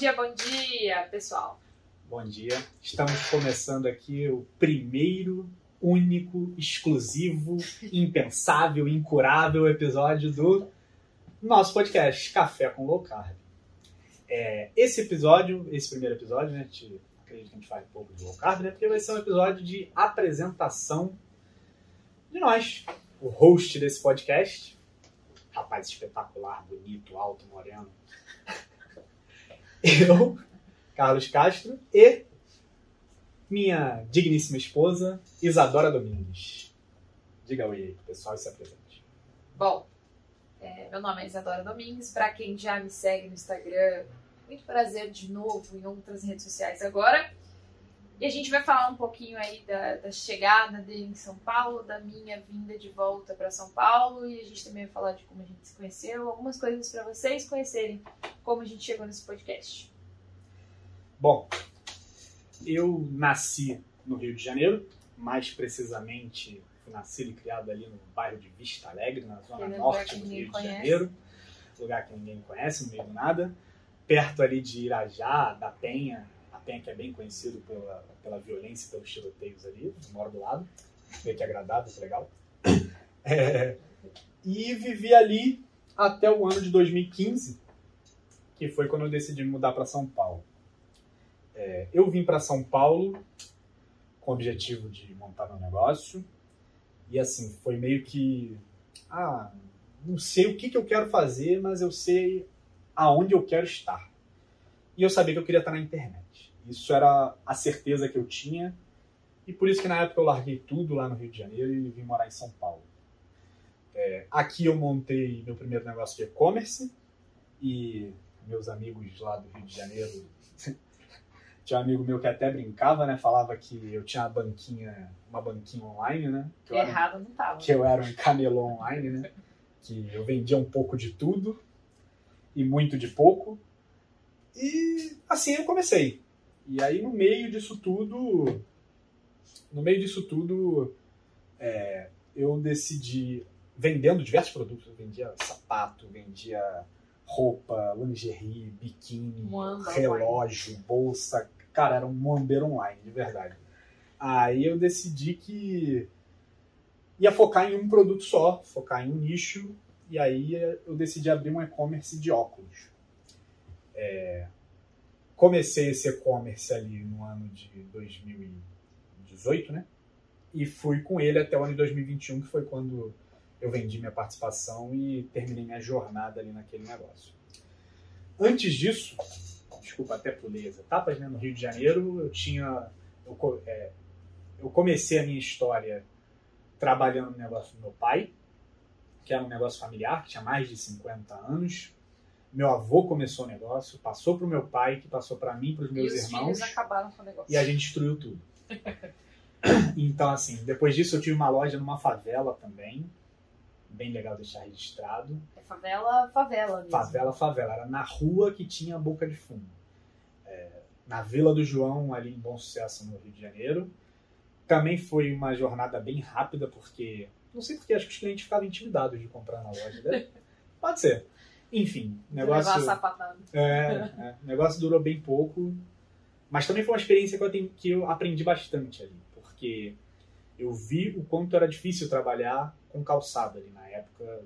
dia, bom dia, pessoal. Bom dia. Estamos começando aqui o primeiro, único, exclusivo, impensável, incurável episódio do nosso podcast Café com Low Carb. É, esse episódio, esse primeiro episódio, né, gente, acredito que a gente fale um pouco de Low Carb, né, porque vai ser um episódio de apresentação de nós, o host desse podcast, rapaz espetacular, bonito, alto, moreno. Eu, Carlos Castro e minha digníssima esposa, Isadora Domingues. Diga oi aí, pessoal, e se apresente. Bom, é, meu nome é Isadora Domingues. Para quem já me segue no Instagram, muito prazer de novo em outras redes sociais agora. E a gente vai falar um pouquinho aí da, da chegada dele em São Paulo, da minha vinda de volta para São Paulo e a gente também vai falar de como a gente se conheceu, algumas coisas para vocês conhecerem como a gente chegou nesse podcast. Bom, eu nasci no Rio de Janeiro, mais precisamente fui nascido e criado ali no bairro de Vista Alegre, na zona Aquele norte do Rio ninguém de conhece. Janeiro, lugar que ninguém conhece, no meio do nada, perto ali de Irajá, da Penha, Penha que é bem conhecido pela, pela violência e pelos tiroteios ali, moro do lado, vê que agradável, legal. É, e vivi ali até o ano de 2015, que foi quando eu decidi mudar para São Paulo. É, eu vim para São Paulo com o objetivo de montar meu negócio. E assim, foi meio que. Ah, não sei o que, que eu quero fazer, mas eu sei aonde eu quero estar. E eu sabia que eu queria estar na internet. Isso era a certeza que eu tinha. E por isso que na época eu larguei tudo lá no Rio de Janeiro e vim morar em São Paulo. É, aqui eu montei meu primeiro negócio de e-commerce e meus amigos lá do Rio de Janeiro tinha um amigo meu que até brincava, né? Falava que eu tinha uma banquinha, uma banquinha online, né? Que Errado não tava. que eu era um camelô online, né? Que eu vendia um pouco de tudo e muito de pouco. E assim eu comecei. E aí no meio disso tudo, no meio disso tudo, é, eu decidi vendendo diversos produtos. Eu vendia sapato, vendia roupa, lingerie, biquíni, Muamba relógio, bolsa. Cara, era um muambeiro online, de verdade. Aí eu decidi que ia focar em um produto só, focar em um nicho, e aí eu decidi abrir um e-commerce de óculos. É, comecei esse e-commerce ali no ano de 2018, né? E fui com ele até o ano de 2021, que foi quando eu vendi minha participação e terminei minha jornada ali naquele negócio. Antes disso, desculpa, até pulei as etapas, né? No Rio de Janeiro, eu tinha. Eu, é, eu comecei a minha história trabalhando no negócio do meu pai, que era um negócio familiar, que tinha mais de 50 anos. Meu avô começou o negócio, passou para o meu pai, que passou para mim, para os E meus os irmãos, filhos acabaram com o negócio. e a gente destruiu tudo. Então, assim, depois disso eu tive uma loja numa favela também, bem legal deixar registrado. É favela, favela mesmo. Favela, favela. Era na rua que tinha boca de fumo. É, na Vila do João, ali em Bom Sucesso, no Rio de Janeiro. Também foi uma jornada bem rápida, porque. Não sei porque, acho que os clientes ficavam intimidados de comprar na loja. Né? Pode ser. Enfim, o Levar a negócio. sapatada. É, é, negócio durou bem pouco, mas também foi uma experiência que eu, tenho- que eu aprendi bastante ali, porque eu vi o quanto era difícil trabalhar com calçado ali na época,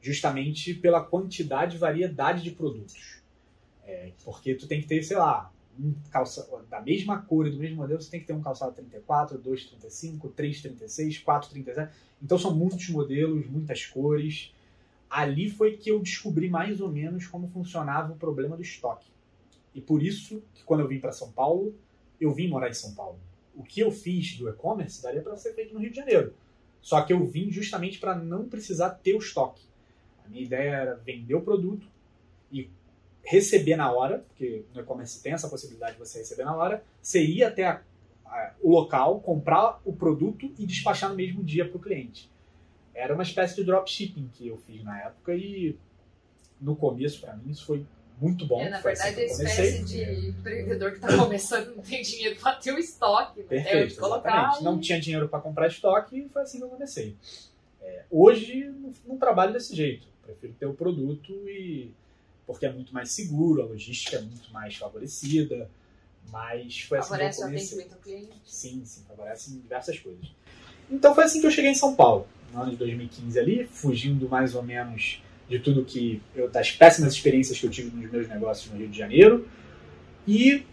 justamente pela quantidade e variedade de produtos. É, porque tu tem que ter, sei lá, um calça da mesma cor e do mesmo modelo, você tem que ter um calçado 34, 235, 336, 437. Então são muitos modelos, muitas cores. Ali foi que eu descobri mais ou menos como funcionava o problema do estoque. E por isso que quando eu vim para São Paulo, eu vim morar em São Paulo. O que eu fiz do e-commerce daria para ser feito no Rio de Janeiro. Só que eu vim justamente para não precisar ter o estoque. A minha ideia era vender o produto e receber na hora, porque no e-commerce tem essa possibilidade de você receber na hora. Você ia até a- a- o local, comprar o produto e despachar no mesmo dia para o cliente. Era uma espécie de dropshipping que eu fiz na época e no começo, para mim, isso foi muito bom. É, na assim verdade, que a eu comecei. espécie de empreendedor que tá começando não tem dinheiro pra ter o estoque, né? É Perfeito, onde colocar. exatamente. e- Não tinha dinheiro para comprar estoque e foi assim que eu comecei. É, hoje não, não trabalho desse jeito. Prefiro ter o produto e porque é muito mais seguro, a logística é muito mais favorecida, mas foi assim Favorece que eu o comecei. atendimento ao cliente. Sim, sim, favorece em diversas coisas. Então foi assim que eu cheguei em São Paulo, no ano de 2015 ali, fugindo mais ou menos de tudo que eu das péssimas experiências que eu tive nos meus negócios no Rio de Janeiro e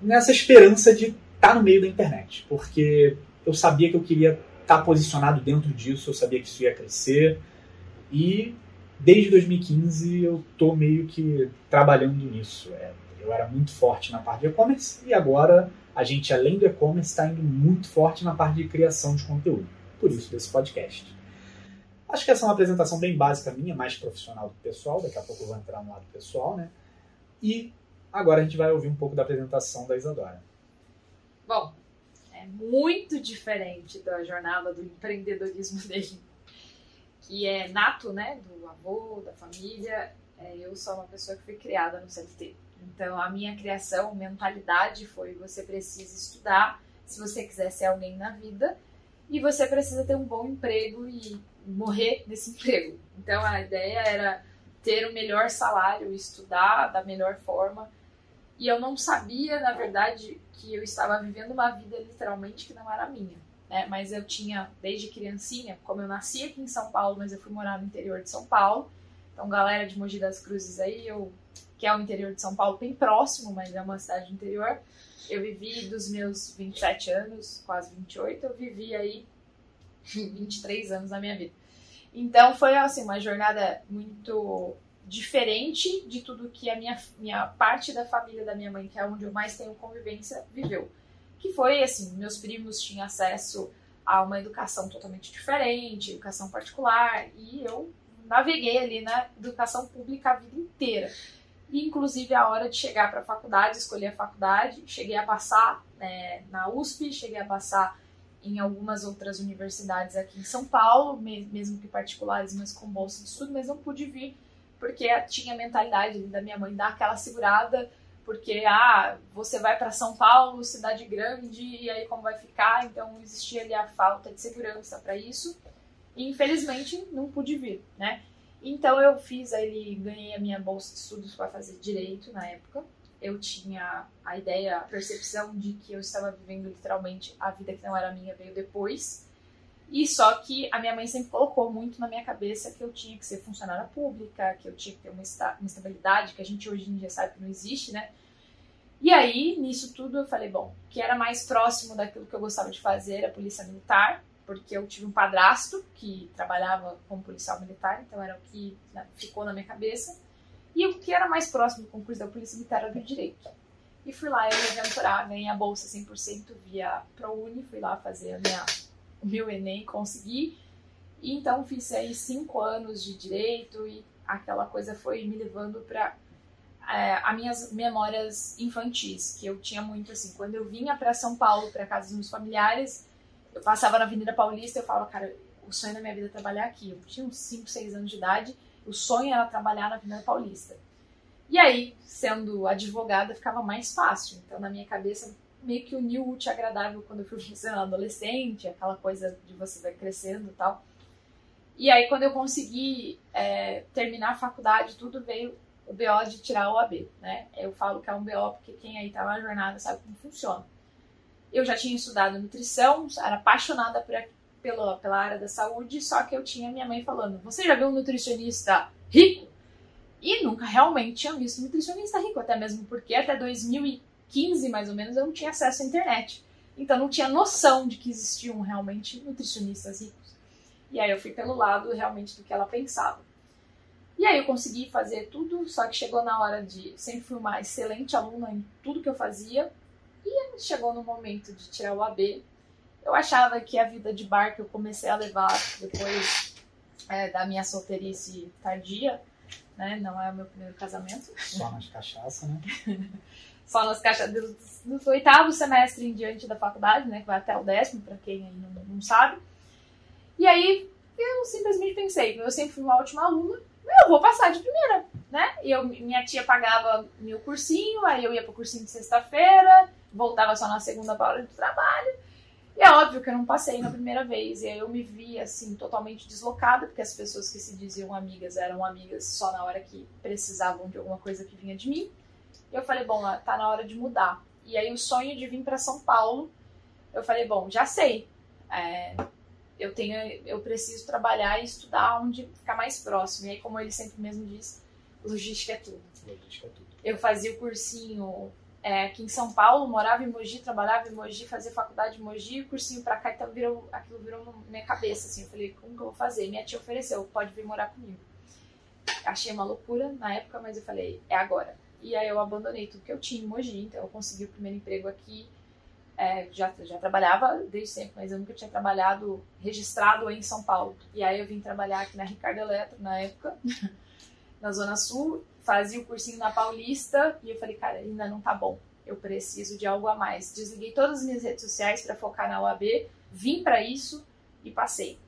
nessa esperança de estar no meio da internet, porque eu sabia que eu queria estar posicionado dentro disso, eu sabia que isso ia crescer e desde 2015 eu tô meio que trabalhando nisso. É, eu era muito forte na parte de e-commerce e agora a gente, além do e-commerce, está indo muito forte na parte de criação de conteúdo. Por isso desse podcast. Acho que essa é uma apresentação bem básica minha, mais profissional do pessoal. Daqui a pouco eu vou entrar no lado pessoal, né? E agora a gente vai ouvir um pouco da apresentação da Isadora. Bom, é muito diferente da jornada do empreendedorismo dele, que é nato, né, do avô, da família. É, eu sou uma pessoa que fui criada no CLT. Então, a minha criação, mentalidade foi: você precisa estudar se você quiser ser alguém na vida, e você precisa ter um bom emprego e morrer nesse emprego. Então, a ideia era ter o melhor salário, estudar da melhor forma. E eu não sabia, na verdade, que eu estava vivendo uma vida literalmente que não era minha. Né? Mas eu tinha, desde criancinha, como eu nasci aqui em São Paulo, mas eu fui morar no interior de São Paulo. Então, galera de Mogi das Cruzes aí, eu que é o interior de São Paulo, bem próximo, mas é uma cidade interior. Eu vivi dos meus 27 anos, quase 28, eu vivi aí 23 anos na minha vida. Então foi assim uma jornada muito diferente de tudo que a minha, minha parte da família da minha mãe, que é onde eu mais tenho convivência, viveu. Que foi assim, meus primos tinham acesso a uma educação totalmente diferente, educação particular, e eu naveguei ali na educação pública a vida inteira. Inclusive, a hora de chegar para a faculdade, escolher a faculdade, cheguei a passar né, na USP, cheguei a passar em algumas outras universidades aqui em São Paulo, mesmo que particulares, mas com bolsa de estudo, mas não pude vir porque tinha a mentalidade da minha mãe dar aquela segurada, porque ah, você vai para São Paulo, cidade grande, e aí como vai ficar? Então existia ali a falta de segurança para isso. E infelizmente não pude vir, né? Então eu fiz aí, ganhei a minha bolsa de estudos para fazer direito na época. Eu tinha a ideia, a percepção de que eu estava vivendo literalmente a vida que não era minha veio depois. E só que a minha mãe sempre colocou muito na minha cabeça que eu tinha que ser funcionária pública, que eu tinha que ter uma estabilidade que a gente hoje em dia sabe que não existe, né? E aí, nisso tudo, eu falei, bom, que era mais próximo daquilo que eu gostava de fazer, a polícia militar, porque eu tive um padrasto que trabalhava como policial militar, então era o que né, ficou na minha cabeça. E o que era mais próximo do concurso da Polícia Militar era do Direito. E fui lá eu me aventurar, ganhei a bolsa 100% via ProUni, fui lá fazer minha, o meu Enem, consegui. E então fiz aí cinco anos de Direito e aquela coisa foi me levando para é, as minhas memórias infantis, que eu tinha muito assim, quando eu vinha para São Paulo, para casa dos meus familiares, eu passava na Avenida Paulista e eu falava, cara, o sonho da minha vida é trabalhar aqui. Eu tinha uns 5, 6 anos de idade, o sonho era trabalhar na Avenida Paulista. E aí, sendo advogada, ficava mais fácil. Então, na minha cabeça, meio que o útil agradável quando eu fui sendo adolescente, aquela coisa de você vai crescendo e tal. E aí, quando eu consegui é, terminar a faculdade, tudo veio o BO de tirar o AB, né? Eu falo que é um BO porque quem aí tá na jornada sabe como funciona. Eu já tinha estudado nutrição, era apaixonada por, pela, pela área da saúde, só que eu tinha minha mãe falando: Você já viu um nutricionista rico? E nunca realmente tinha visto um nutricionista rico, até mesmo porque até 2015, mais ou menos, eu não tinha acesso à internet. Então não tinha noção de que existiam realmente nutricionistas ricos. E aí eu fui pelo lado realmente do que ela pensava. E aí eu consegui fazer tudo, só que chegou na hora de. Sempre fui uma excelente aluna em tudo que eu fazia, e chegou no momento de tirar o AB. Eu achava que a vida de bar que eu comecei a levar depois é, da minha solteirice tardia, né? Não é o meu primeiro casamento. Só nas cachaças, né? Só nas cachaças. Do, do, oitavo semestre em diante da faculdade, né? Que vai até o décimo, para quem aí não, não sabe. E aí eu simplesmente pensei, eu sempre fui uma ótima aluna, eu vou passar de primeira, né? E eu, minha tia pagava meu cursinho, aí eu ia pro cursinho de sexta-feira, voltava só na segunda hora do trabalho. E é óbvio que eu não passei na primeira vez. E aí eu me vi, assim, totalmente deslocada, porque as pessoas que se diziam amigas eram amigas só na hora que precisavam de alguma coisa que vinha de mim. E eu falei, bom, tá na hora de mudar. E aí o sonho de vir para São Paulo, eu falei, bom, já sei. É, eu tenho, eu preciso trabalhar e estudar onde ficar mais próximo. E aí, como ele sempre mesmo diz, logística é tudo. Logística é tudo. Eu fazia o cursinho é, aqui em São Paulo, morava em Mogi, trabalhava em Mogi, fazia faculdade em Mogi, o cursinho pra cá, então virou, aquilo virou na minha cabeça, assim, eu falei, como que eu vou fazer? Minha tia ofereceu, pode vir morar comigo. Achei uma loucura na época, mas eu falei, é agora. E aí eu abandonei tudo que eu tinha em Mogi, então eu consegui o primeiro emprego aqui, é, já, já trabalhava desde sempre, mas eu nunca tinha trabalhado registrado em São Paulo. E aí eu vim trabalhar aqui na Ricardo Eletro, na época, na Zona Sul, fazia o cursinho na Paulista e eu falei, cara, ainda não tá bom. Eu preciso de algo a mais. Desliguei todas as minhas redes sociais para focar na UAB, vim para isso e passei.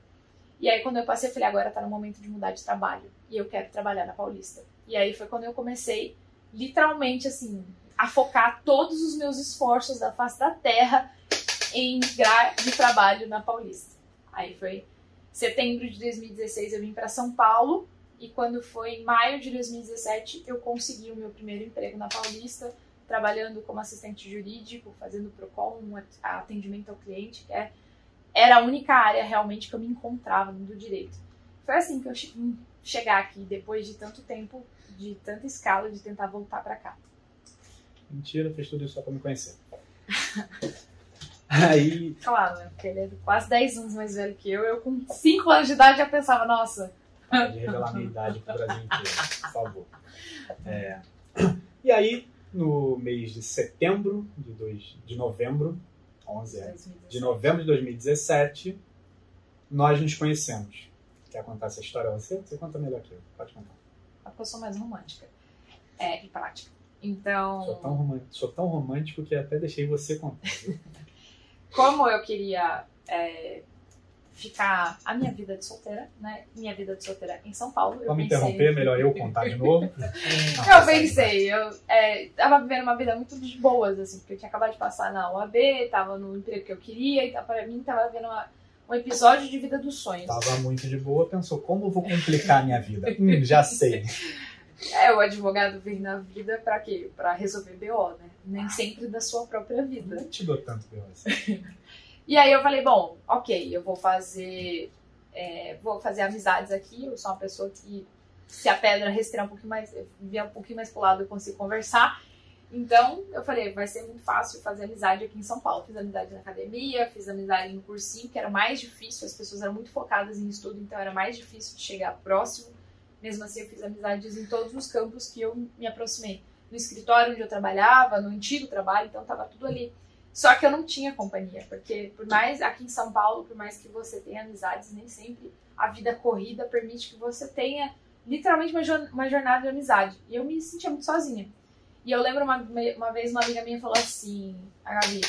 E aí quando eu passei, eu falei, agora tá no momento de mudar de trabalho e eu quero trabalhar na Paulista. E aí foi quando eu comecei, literalmente assim, a focar todos os meus esforços da face da terra em migrar de trabalho na Paulista. Aí foi setembro de 2016 eu vim para São Paulo e quando foi em maio de 2017, eu consegui o meu primeiro emprego na Paulista, trabalhando como assistente jurídico, fazendo PROCON, um atendimento ao cliente, que é, era a única área realmente que eu me encontrava no direito. Foi assim que eu cheguei chegar aqui, depois de tanto tempo, de tanta escala, de tentar voltar para cá. Mentira, fez tudo isso só para me conhecer. Aí. Claro, né? Porque ele é quase 10 anos mais velho que eu. Eu, com 5 anos de idade, já pensava, nossa, de revelar minha idade para o Brasil inteiro, por favor. É, e aí, no mês de setembro de, dois, de novembro, 11 é, de novembro de 2017, nós nos conhecemos. Quer contar essa história você? Você conta melhor que eu. Pode contar. É porque eu sou mais romântica. É, e prática. Então. Sou tão, romântico, sou tão romântico que até deixei você contar. Como eu queria é, ficar a minha vida de solteira, né? Minha vida de solteira em São Paulo. Vamos pensei... interromper, melhor eu contar de novo. eu pensei, eu é, tava vivendo uma vida muito de boas, assim, porque eu tinha acabado de passar na UAB, tava no emprego que eu queria, e tá, pra mim tava vendo uma, um episódio de vida dos sonhos. Tava muito de boa, pensou, como eu vou complicar a minha vida? hum, já sei. É, o advogado vem na vida pra quê? Pra resolver BO, né? Nem sempre da sua própria vida. Não te dou tanto BO assim. E aí eu falei, bom, ok, eu vou fazer. É, vou fazer amizades aqui. Eu sou uma pessoa que, se a pedra respirar um pouquinho mais, vier um pouquinho mais pro lado, eu consigo conversar. Então, eu falei, vai ser muito fácil fazer amizade aqui em São Paulo. Fiz amizade na academia, fiz amizade no cursinho, que era mais difícil, as pessoas eram muito focadas em estudo, então era mais difícil de chegar próximo. Mesmo assim, eu fiz amizades em todos os campos que eu me aproximei. No escritório onde eu trabalhava, no antigo trabalho, então tava tudo ali. Só que eu não tinha companhia, porque por mais aqui em São Paulo, por mais que você tenha amizades, nem sempre a vida corrida permite que você tenha literalmente uma jornada de amizade. E eu me sentia muito sozinha. E eu lembro uma, uma vez uma amiga minha falou assim, a Gabi,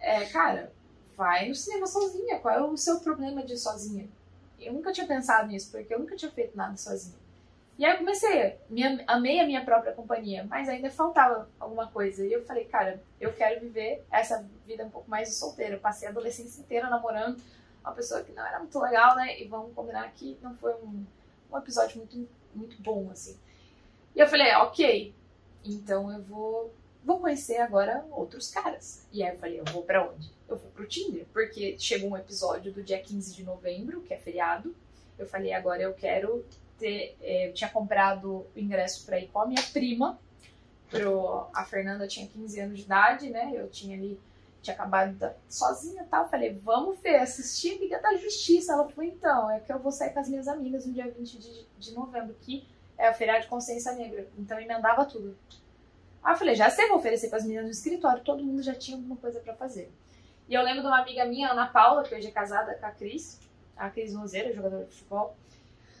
é, cara, vai no cinema sozinha, qual é o seu problema de ir sozinha? Eu nunca tinha pensado nisso, porque eu nunca tinha feito nada sozinha. E aí eu comecei, amei a minha própria companhia, mas ainda faltava alguma coisa. E eu falei, cara, eu quero viver essa vida um pouco mais de solteira. Eu passei a adolescência inteira namorando uma pessoa que não era muito legal, né? E vamos combinar que não foi um, um episódio muito, muito bom, assim. E eu falei, ok, então eu vou, vou conhecer agora outros caras. E aí eu falei, eu vou pra onde? Eu vou pro Tinder, porque chegou um episódio do dia 15 de novembro, que é feriado. Eu falei, agora eu quero ter, é, eu tinha comprado o ingresso para ir com a minha prima. Pro, a Fernanda tinha 15 anos de idade, né? Eu tinha ali, tinha acabado da, sozinha e tal. Falei, vamos ver, assistir Liga da Justiça. Ela falou, então, é que eu vou sair com as minhas amigas no dia 20 de, de novembro, que é o feriado de consciência negra. Então emendava tudo. Aí eu falei, já sei, vou oferecer para as meninas no escritório, todo mundo já tinha alguma coisa para fazer. E eu lembro de uma amiga minha, Ana Paula, que hoje é casada com a Cris, a Cris Mozeira, jogadora de futebol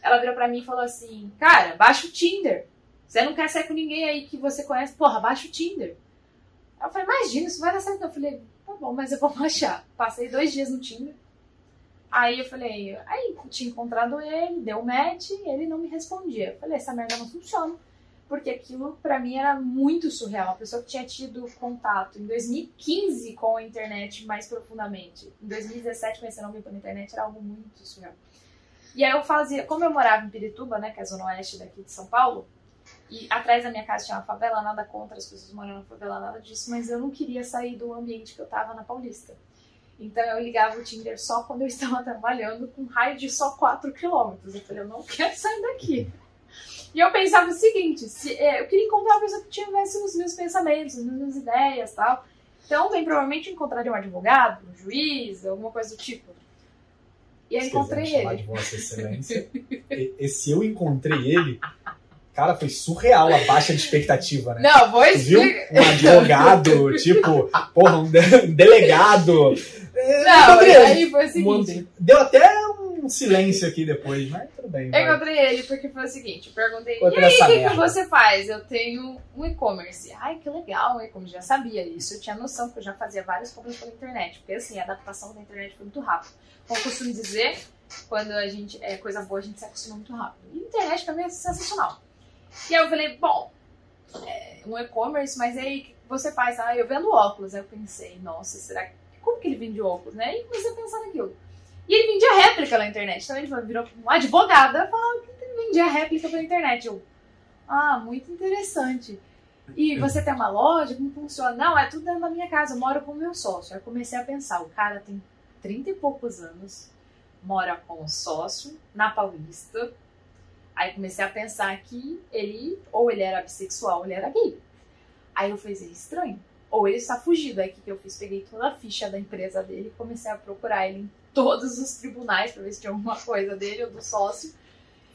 ela virou pra mim e falou assim: Cara, baixa o Tinder. Você não quer sair com ninguém aí que você conhece? Porra, baixa o Tinder. Eu falei: Imagina, isso vai dar certo. Eu falei: Tá bom, mas eu vou baixar. Passei dois dias no Tinder. Aí eu falei: Aí, tinha encontrado ele, deu match, ele não me respondia. Eu falei: Essa merda não funciona. Porque aquilo para mim era muito surreal. Uma pessoa que tinha tido contato em 2015 com a internet mais profundamente, em 2017 conhecendo alguém pela internet era algo muito surreal. E aí eu fazia, como eu morava em Pirituba, né, que é a zona oeste daqui de São Paulo, e atrás da minha casa tinha uma favela, nada contra as pessoas morando na favela, nada disso, mas eu não queria sair do ambiente que eu tava na Paulista. Então eu ligava o Tinder só quando eu estava trabalhando com raio de só 4 quilômetros. Eu falei, eu não quero sair daqui. E eu pensava o seguinte, se, é, eu queria encontrar uma pessoa que tivesse os meus pensamentos, as minhas ideias tal. Então, bem provavelmente encontraria um advogado, um juiz, alguma coisa do tipo. E eu encontrei ele. De Vossa Excelência. e, e se eu encontrei ele, Cara, foi surreal a baixa de expectativa, né? Não, vou explicar. Viu? Um advogado, tipo, porra, um, delegado. Não, aí foi o seguinte. Deu até um silêncio aqui depois, mas tudo bem. Eu encontrei ele porque foi o seguinte, eu perguntei, e aí, o que, que, você faz? Eu tenho um e-commerce. Ai, que legal, um e-commerce. Já sabia isso, eu tinha noção, porque eu já fazia várias compras pela internet. Porque assim, a adaptação da internet foi muito rápida. Como eu costumo dizer, quando a gente é coisa boa, a gente se acostuma muito rápido. E a internet também é sensacional. E aí eu falei, bom, é um e-commerce, mas aí o que você faz? Ah, eu vendo óculos. Aí eu pensei, nossa, será que. Como que ele vende óculos, né? E comecei a pensar naquilo. E ele vendia réplica na internet. Então ele virou uma advogada falando que ele vendia réplica pela internet. Eu, ah, muito interessante. E você tem uma loja? Como funciona? Não, é tudo dentro da minha casa. Eu moro com o meu sócio. Aí comecei a pensar, o cara tem 30 e poucos anos, mora com o sócio na Paulista, Aí comecei a pensar que ele, ou ele era bissexual, ou ele era gay. Aí eu falei, é estranho. Ou ele está fugido. Aí o que, eu fiz? Peguei toda a ficha da empresa dele e comecei a procurar ele em todos os tribunais para ver se tinha alguma coisa dele ou do sócio.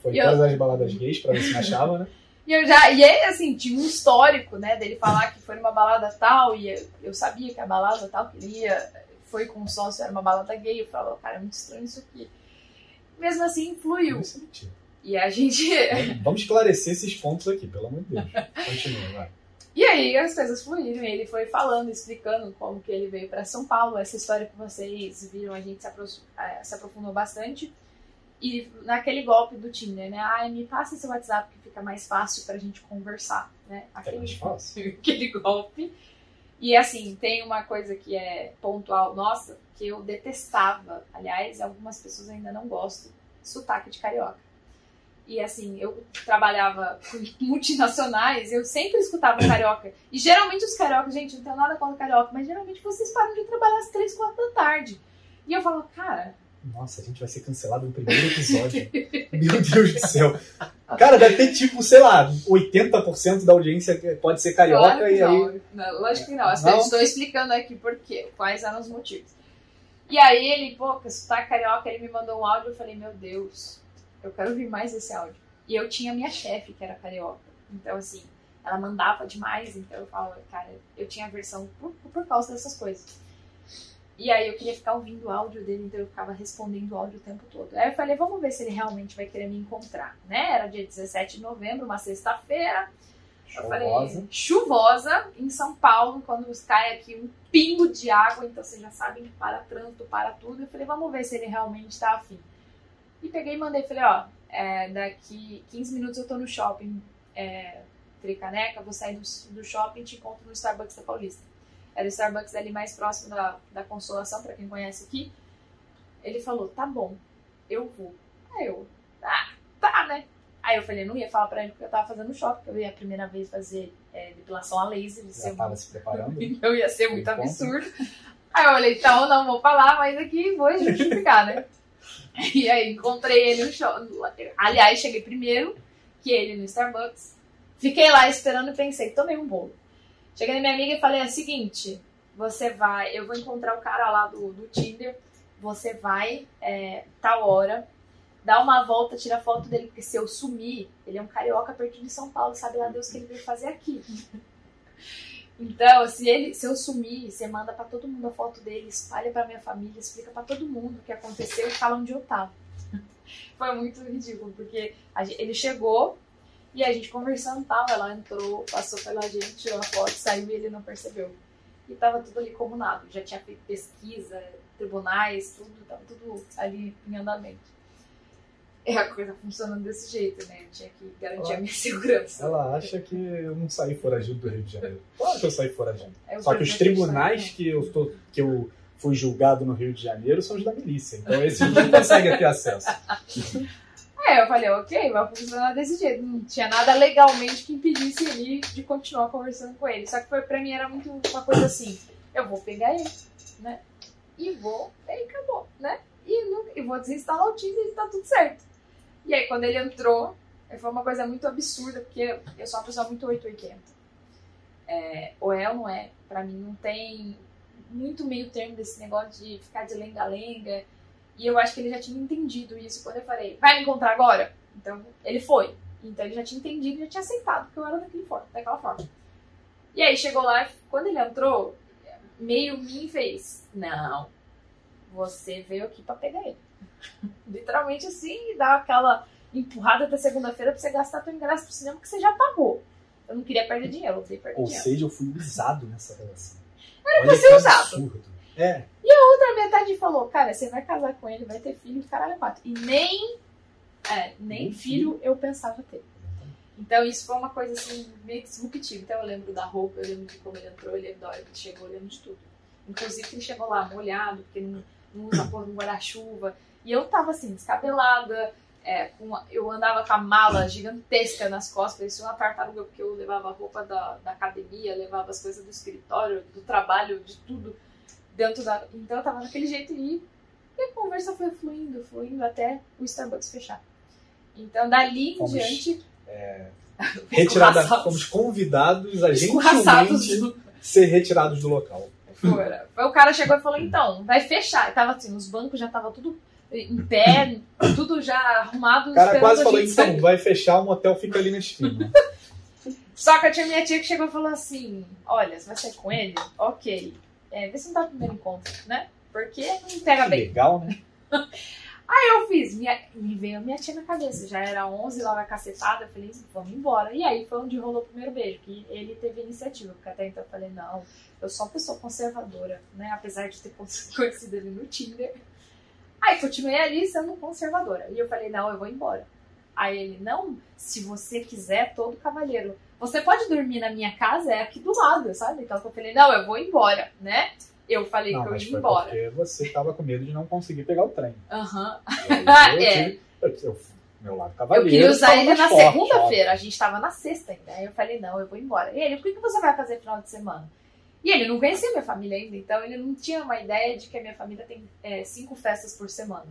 Foi em todas eu... as baladas gays para ver se achava, né? E eu já, e ele, assim, tinha um histórico, né, dele falar que foi numa balada tal, e eu, eu sabia que a balada tal que ele ia, foi com um sócio, era uma balada gay, eu falava, cara, é muito estranho isso aqui. Mesmo assim, fluiu. Isso é mentira. E a gente. Vamos esclarecer esses pontos aqui, pelo amor de Deus. Continua, vai. E aí as coisas fluíram, ele foi falando, explicando como que ele veio para São Paulo, essa história que vocês viram, a gente se, eh, se aprofundou bastante. E naquele golpe do Tinder, né? Ai, me passa esse WhatsApp que fica mais fácil pra gente conversar, né? Aquele, é mais fácil. aquele golpe. E assim, tem uma coisa que é pontual nossa, que eu detestava, aliás, algumas pessoas ainda não gostam, sotaque de carioca. E assim, eu trabalhava com multinacionais, eu sempre escutava carioca. E geralmente os cariocas, gente, não tenho nada contra carioca, mas geralmente vocês param de trabalhar às 3, 4 da tarde. E eu falo, cara. Nossa, a gente vai ser cancelado no primeiro episódio. Meu Deus do céu. Cara, deve ter tipo, sei lá, 80% da audiência pode ser carioca claro e não. aí. Não, lógico que não. não. Estou explicando aqui por quê, quais eram os motivos. E aí ele, pô, tá carioca, ele me mandou um áudio, eu falei, meu Deus, eu quero ouvir mais esse áudio. E eu tinha minha chefe, que era carioca. Então, assim, ela mandava demais, então eu falava, cara, eu tinha aversão por, por causa dessas coisas. E aí eu queria ficar ouvindo o áudio dele, então eu ficava respondendo o áudio o tempo todo. Aí eu falei, vamos ver se ele realmente vai querer me encontrar, né? Era dia 17 de novembro, uma sexta-feira. Eu falei, chuvosa em São Paulo, quando cai aqui um pingo de água, então vocês já sabem que para trânsito, para tudo. Eu falei, vamos ver se ele realmente está afim. E peguei e mandei, falei, ó, é, daqui 15 minutos eu tô no shopping é, Tricaneca, vou sair do, do shopping e te encontro no Starbucks da Paulista. Era o Starbucks ali mais próximo da, da Consolação, para quem conhece aqui. Ele falou, tá bom, eu vou. Aí eu, ah, tá, né? Aí eu falei, não ia falar pra ele porque eu tava fazendo shopping, porque eu ia a primeira vez fazer é, depilação a laser. Já tava muito... se preparando. eu ia ser muito absurdo. Aí eu falei, então não vou falar, mas aqui vou justificar, né? E aí encontrei ele no show. Aliás, cheguei primeiro que ele no Starbucks. Fiquei lá esperando e pensei, tomei um bolo. Cheguei na minha amiga e falei é o seguinte, você vai, eu vou encontrar o cara lá do, do Tinder, você vai, é, tal hora, dá uma volta, tira foto dele, porque se eu sumir, ele é um carioca perto de São Paulo, sabe lá Deus o que ele veio fazer aqui. Então, se ele, se eu sumir, você manda para todo mundo a foto dele, espalha para minha família, explica para todo mundo o que aconteceu e fala onde eu tava. Foi muito ridículo, porque gente, ele chegou e a gente conversando tal, ela entrou, passou pela gente, tirou a foto, saiu e ele não percebeu. E tava tudo ali comunado, já tinha feito pesquisa, tribunais, tudo, tava tudo ali em andamento. É a coisa funcionando desse jeito, né? Eu tinha que garantir a minha segurança. Ela acha que eu não saí foragido do Rio de Janeiro. Claro que eu saí foragido. É Só que os projeto tribunais está, que eu, tô, que eu fui julgado no Rio de Janeiro são os da milícia. Então esses não conseguem ter acesso. né? É, eu falei, ok, vai funcionar desse jeito. Não tinha nada legalmente que impedisse ele de continuar conversando com ele. Só que foi, pra mim era muito uma coisa assim, eu vou pegar ele, né? E vou, e acabou, né? E, não, e vou desinstalar o Tinder e tá tudo certo. E aí quando ele entrou, foi uma coisa muito absurda, porque eu sou uma pessoa muito 880. É, ou é ou não é. Pra mim não tem muito meio termo desse negócio de ficar de lenga-lenga. E eu acho que ele já tinha entendido isso quando eu falei, vai me encontrar agora? Então, ele foi. Então ele já tinha entendido e já tinha aceitado que eu era daquele forma, daquela forma. E aí chegou lá, quando ele entrou, meio me fez, não, você veio aqui pra pegar ele. Literalmente assim, e dar aquela empurrada até segunda-feira pra você gastar teu ingresso pro cinema que você já pagou. Eu não queria perder dinheiro, eu odeio perder Ou dinheiro. seja, eu fui usado nessa relação. Era pra ser usado. absurdo. É, outra metade falou, cara, você vai casar com ele, vai ter filho, caralho, é quatro. E nem, é, nem Nem filho eu pensava ter. Então isso foi uma coisa assim, meio que disruptiva. Então eu lembro da roupa, eu lembro de como ele entrou, eu lembro da hora que ele chegou, eu lembro de tudo. Inclusive que ele chegou lá molhado, porque não, não usa porra no guarda-chuva. E eu tava assim, descabelada, é, com a- eu andava com a mala gigantesca nas costas, parecia uma tartaruga, porque eu levava a roupa da, da academia, levava as coisas do escritório, do trabalho, de tudo dentro da. Então eu tava daquele jeito e, e a conversa foi fluindo, fluindo até o Starbucks fechar. Então dali em Fomos, diante. retirada, escorraçados- fomos convidados a escorraçados gentilmente ser retirados do local. fora. O cara chegou e falou, então, vai fechar. E tava assim, os bancos já tava tudo em pé, tudo já arrumado. O cara quase falou, então, sair. vai fechar, o motel fica ali na esquina. Só que eu tinha minha tia que chegou e falou assim: Olha, você vai sair com ele? Ok. É, vê se não dá o primeiro encontro, né? Porque não pega bem. Legal, né? Aí eu fiz, minha, me veio a minha tia na cabeça. Já era 11 lá na cacetada. Eu falei, vamos embora. E aí foi onde rolou o primeiro beijo, que ele teve iniciativa. Porque até então eu falei, não, eu sou uma pessoa conservadora, né? Apesar de ter conhecido ele no Tinder. Aí continuei ali sendo conservadora. E eu falei, não, eu vou embora. Aí ele, não, se você quiser, todo cavalheiro. Você pode dormir na minha casa, é aqui do lado, sabe? Então eu falei, não, eu vou embora, né? Eu falei Não, que eu ia embora. porque você tava com medo de não conseguir pegar o trem. Aham. Eu, É. eu, eu- meu lado Eu cavaleiro. queria usar ele na segunda-feira, a gente tava na sexta ainda. Aí eu falei, não, eu vou embora. E ele, o que que você vai fazer final de semana? E ele não conhecia minha família ainda, então ele não tinha uma ideia de que a minha família tem é, cinco festas por semana.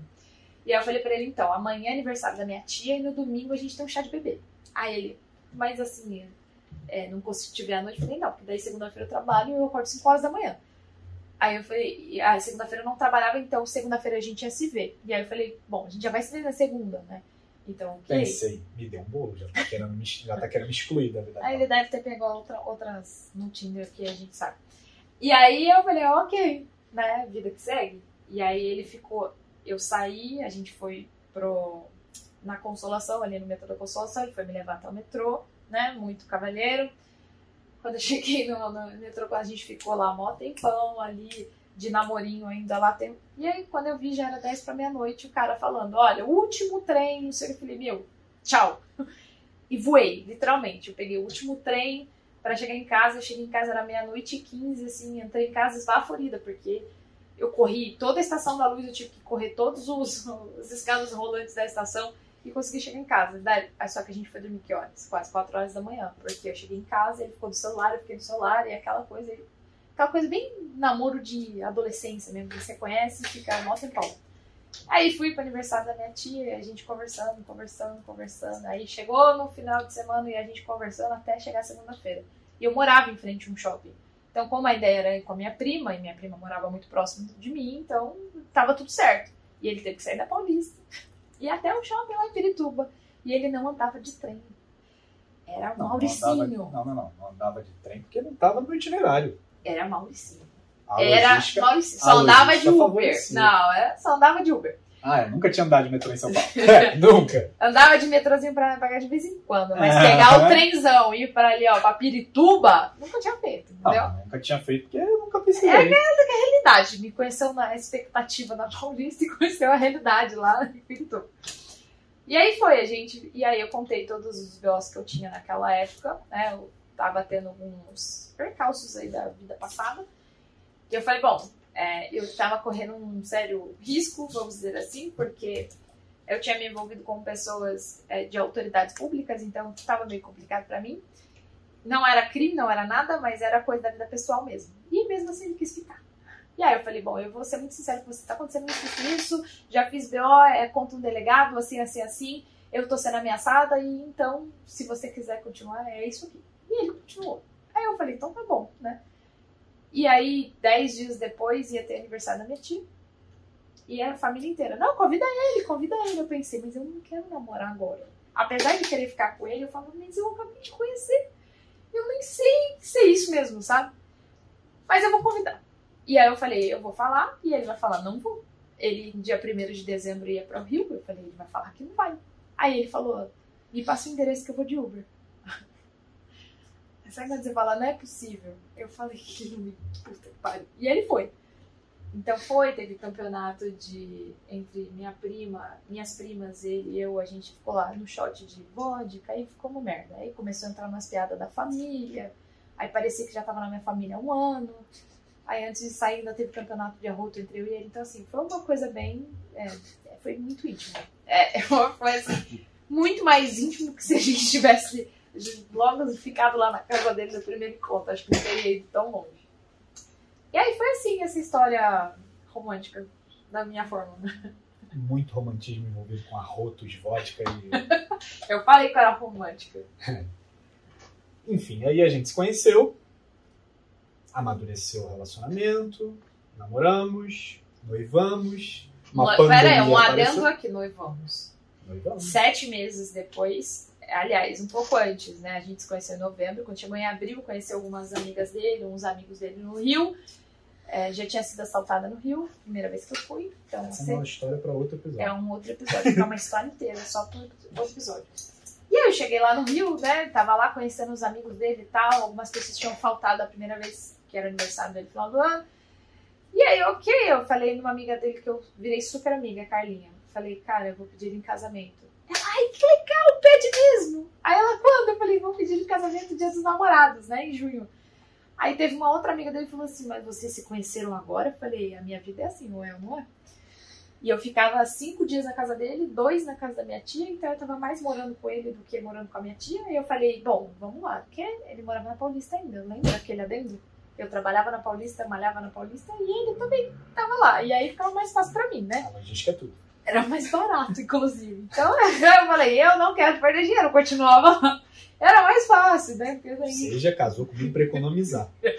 E aí eu falei pra ele, então, amanhã é aniversário da minha tia e no domingo a gente tem um chá de bebê. Aí ele, mas assim, é, não consigo te ver à noite? Eu falei, não, porque daí segunda-feira eu óbvio e eu acordo 5 horas da manhã. Aí eu falei, e, ah, segunda-feira eu não trabalhava, então segunda-feira a gente ia se ver. E aí eu falei, bom, a gente já vai se ver na segunda, né? Então. Pensei, me deu um bolo, já tá querendo me, já tá querendo me excluir da vida. Aí ele deve ter pegado outra, outras no Tinder que a gente sabe. E aí eu falei, ok, né? Vida que segue. E aí ele ficou. Eu saí, a gente foi pro. Na Consolação, ali no metrô da Consolação, ele foi me levar até o metrô, né? Muito cavalheiro. Quando eu cheguei no, no metrô, a gente ficou lá mó tempão ali, de namorinho ainda lá. Tem... E aí, quando eu vi, já era 10 pra meia-noite, o cara falando: olha, o último trem, não sei o que. Eu falei, meu, tchau. E voei, literalmente. Eu peguei o último trem para chegar em casa. Eu cheguei em casa, era meia-noite e 15, assim. Entrei em casa esbaforida, porque eu corri toda a estação da luz, eu tive que correr todos os, os escadas rolantes da estação e consegui chegar em casa. Só que a gente foi dormir que horas? Quase 4 horas da manhã. Porque eu cheguei em casa, ele ficou no celular, eu fiquei no celular, e aquela coisa. Aquela coisa bem namoro de adolescência mesmo, que você conhece e fica mó tempão. Aí fui pro aniversário da minha tia, a gente conversando, conversando, conversando. Aí chegou no final de semana e a gente conversando até chegar segunda-feira. E eu morava em frente a um shopping. Então, como a ideia era ir com a minha prima, e minha prima morava muito próximo de mim, então tava tudo certo. E ele teve que sair da Paulista e até o shopping lá em Pirituba. E ele não andava de trem. Era não Mauricinho. andava, não, não, não, não andava de trem porque não tava no itinerário. Era Mauricinho. A Era Mauricinho. a Só andava de Uber. Não, é, só andava de Uber. Ah, eu nunca tinha andado de metrô em São Paulo. É, nunca. Andava de metrôzinho pra pagar de vez em quando, mas Ah. pegar o trenzão e ir pra ali, ó, pra Pirituba, nunca tinha feito, entendeu? Não, nunca tinha feito porque eu nunca precisei. É realidade. Me conheceu na expectativa na Paulista e conheceu a realidade lá em Pirituba. E aí foi, a gente. E aí eu contei todos os BOs que eu tinha naquela época, né? Eu tava tendo alguns percalços aí da vida passada. E eu falei, bom, é, eu tava correndo um sério risco, vamos dizer assim, porque eu tinha me envolvido com pessoas é, de autoridades públicas, então estava meio complicado para mim. Não era crime, não era nada, mas era coisa da vida pessoal mesmo. E mesmo assim ele quis ficar. E aí eu falei, bom, eu vou ser muito sincero com você, tá acontecendo isso, isso, já fiz BO, é contra um delegado, assim, assim, assim, eu tô sendo ameaçada, e então, se você quiser continuar, é isso aqui. E ele continuou. Aí eu falei, então tá bom, né? E aí, dez dias depois, ia ter aniversário da minha tia. E a família inteira, não, convida ele, convida ele. Eu pensei, mas eu não quero namorar agora. Apesar de querer ficar com ele, eu falo, mas eu acabei de conhecer. Eu nem sei se é isso mesmo, sabe? Mas eu vou convidar. E aí eu falei, eu vou falar, e ele vai falar, não vou. Ele, dia 1 de dezembro, ia para o Rio, eu falei, ele vai falar que não vai. Aí ele falou, me passa o endereço que eu vou de Uber. Sabe quando você fala, não é possível? Eu falei que. Puta que pariu. E ele foi. Então foi, teve campeonato de entre minha prima, minhas primas, ele e eu, a gente ficou lá no shot de vodka, aí ficou uma merda. Aí começou a entrar umas piadas da família, aí parecia que já tava na minha família há um ano. Aí antes de sair ainda teve campeonato de arroto entre eu e ele. Então assim, foi uma coisa bem. É, foi muito íntimo. É, foi assim, muito mais íntimo que se a gente tivesse logo ficado lá na casa dele no primeiro encontro. Acho que não teria ido tão longe. E aí foi assim essa história romântica, da minha forma. Muito romantismo envolvido com arrotos, vodka e. Eu falei que era romântica. Enfim, aí a gente se conheceu, amadureceu o relacionamento, namoramos, noivamos. Uma no... Pera aí, um adendo aqui, noivamos. Noivamos. Sete meses depois, aliás, um pouco antes, né? A gente se conheceu em novembro, quando chegou em abril, conheci algumas amigas dele, uns amigos dele no Rio. É, já tinha sido assaltada no Rio, primeira vez que eu fui. Então, Essa é uma história para outro episódio. É um outro episódio, é uma história inteira, só para outro episódio. E aí eu cheguei lá no Rio, né? Tava lá conhecendo os amigos dele e tal. Algumas pessoas tinham faltado a primeira vez que era aniversário dele no final do ano. E aí, ok, eu falei numa amiga dele que eu virei super amiga, Carlinha. Falei, cara, eu vou pedir em casamento. Ai, que legal, pede mesmo. Aí ela, quando? Eu falei, vou pedir em casamento dia dos namorados, né? Em junho. Aí teve uma outra amiga dele que falou assim: Mas vocês se conheceram agora? Eu falei: A minha vida é assim, ou é ou não é? E eu ficava cinco dias na casa dele, dois na casa da minha tia, então eu tava mais morando com ele do que morando com a minha tia. E eu falei: Bom, vamos lá, porque ele morava na Paulista ainda, lembra aquele adendo? Eu trabalhava na Paulista, malhava na Paulista e ele também tava lá. E aí ficava mais fácil pra mim, né? Ah, a gente quer tudo. Era mais barato, inclusive. Então eu falei: Eu não quero perder dinheiro, eu continuava lá. Era mais fácil, né? Porque daí... Você já casou comigo pra economizar.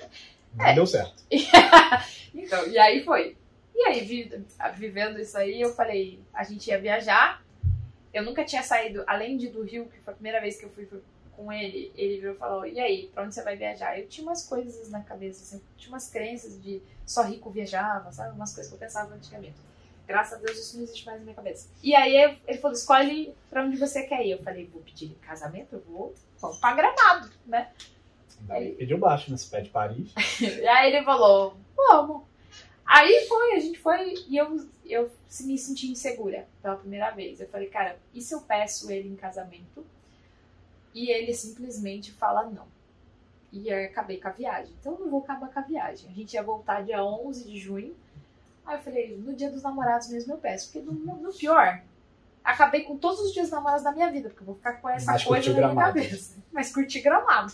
Não é. deu certo. então, e aí foi. E aí, vivendo isso aí, eu falei, a gente ia viajar. Eu nunca tinha saído, além de do Rio, que foi a primeira vez que eu fui com ele, ele virou e falou, e aí, pra onde você vai viajar? Eu tinha umas coisas na cabeça, assim, tinha umas crenças de só rico viajava, sabe? Umas coisas que eu pensava antigamente. Graças a Deus isso não existe mais na minha cabeça. E aí ele falou, escolhe pra onde você quer ir. Eu falei, vou pedir casamento? Eu vou, vamos pra Gramado, né? Aí, pediu baixo nesse pé de Paris. e aí ele falou, vamos. Aí foi, a gente foi e eu, eu me senti insegura pela primeira vez. Eu falei, cara, e se eu peço ele em casamento e ele simplesmente fala não? E acabei com a viagem. Então eu não vou acabar com a viagem. A gente ia voltar dia 11 de junho Aí eu falei, no dia dos namorados mesmo eu peço. Porque no, no pior, acabei com todos os dias namorados da minha vida, porque eu vou ficar com essa Mas coisa na minha cabeça. Mas curti gramado.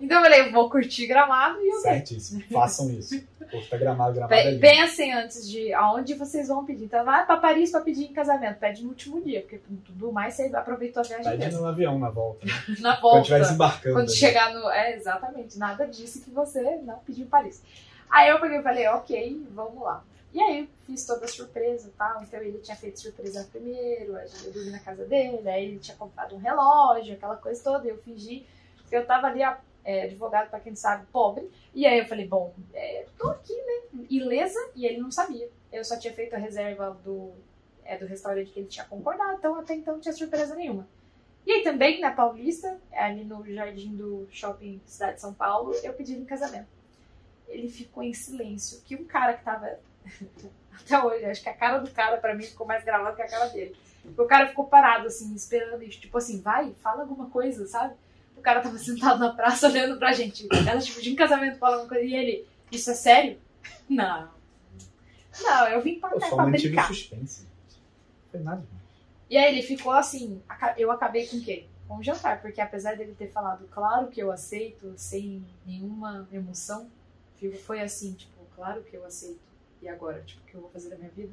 Então eu falei, vou curtir gramado e eu Certíssimo, façam isso. Curta gramado, gramado é Pensem antes de aonde vocês vão pedir. Então vai pra Paris pra pedir em casamento. Pede no último dia, porque tudo mais você aproveitou a viagem Pede mesmo. no avião na volta. Né? na volta. Quando estiver desembarcando. Quando chegar no... É, exatamente. Nada disso que você não pediu em Paris. Aí eu peguei e falei, ok, vamos lá. E aí fiz toda a surpresa e tal. Então ele tinha feito surpresa primeiro, eu dormi na casa dele, aí ele tinha comprado um relógio, aquela coisa toda. Eu fingi que eu tava ali, é, advogado, para quem sabe, pobre. E aí eu falei, bom, é, tô aqui, né? Ilesa, e ele não sabia. Eu só tinha feito a reserva do, é, do restaurante que ele tinha concordado, então até então não tinha surpresa nenhuma. E aí também, na Paulista, ali no jardim do shopping Cidade de São Paulo, eu pedi ele em casamento. Ele ficou em silêncio, que um cara que tava Até hoje, acho que a cara do cara, pra mim, ficou mais gravada que a cara dele. O cara ficou parado, assim, esperando, e, tipo assim, vai, fala alguma coisa, sabe? O cara tava sentado na praça olhando pra gente. Ela, tipo, de em casamento fala alguma coisa. E ele, isso é sério? Não. Não, eu vim pra Eu cá pra brincar. suspense. Não foi nada. E aí ele ficou assim, eu acabei com o quê? Com o jantar, porque apesar dele ter falado, claro que eu aceito, sem nenhuma emoção, foi assim, tipo, claro que eu aceito. E agora, tipo, o que eu vou fazer da minha vida?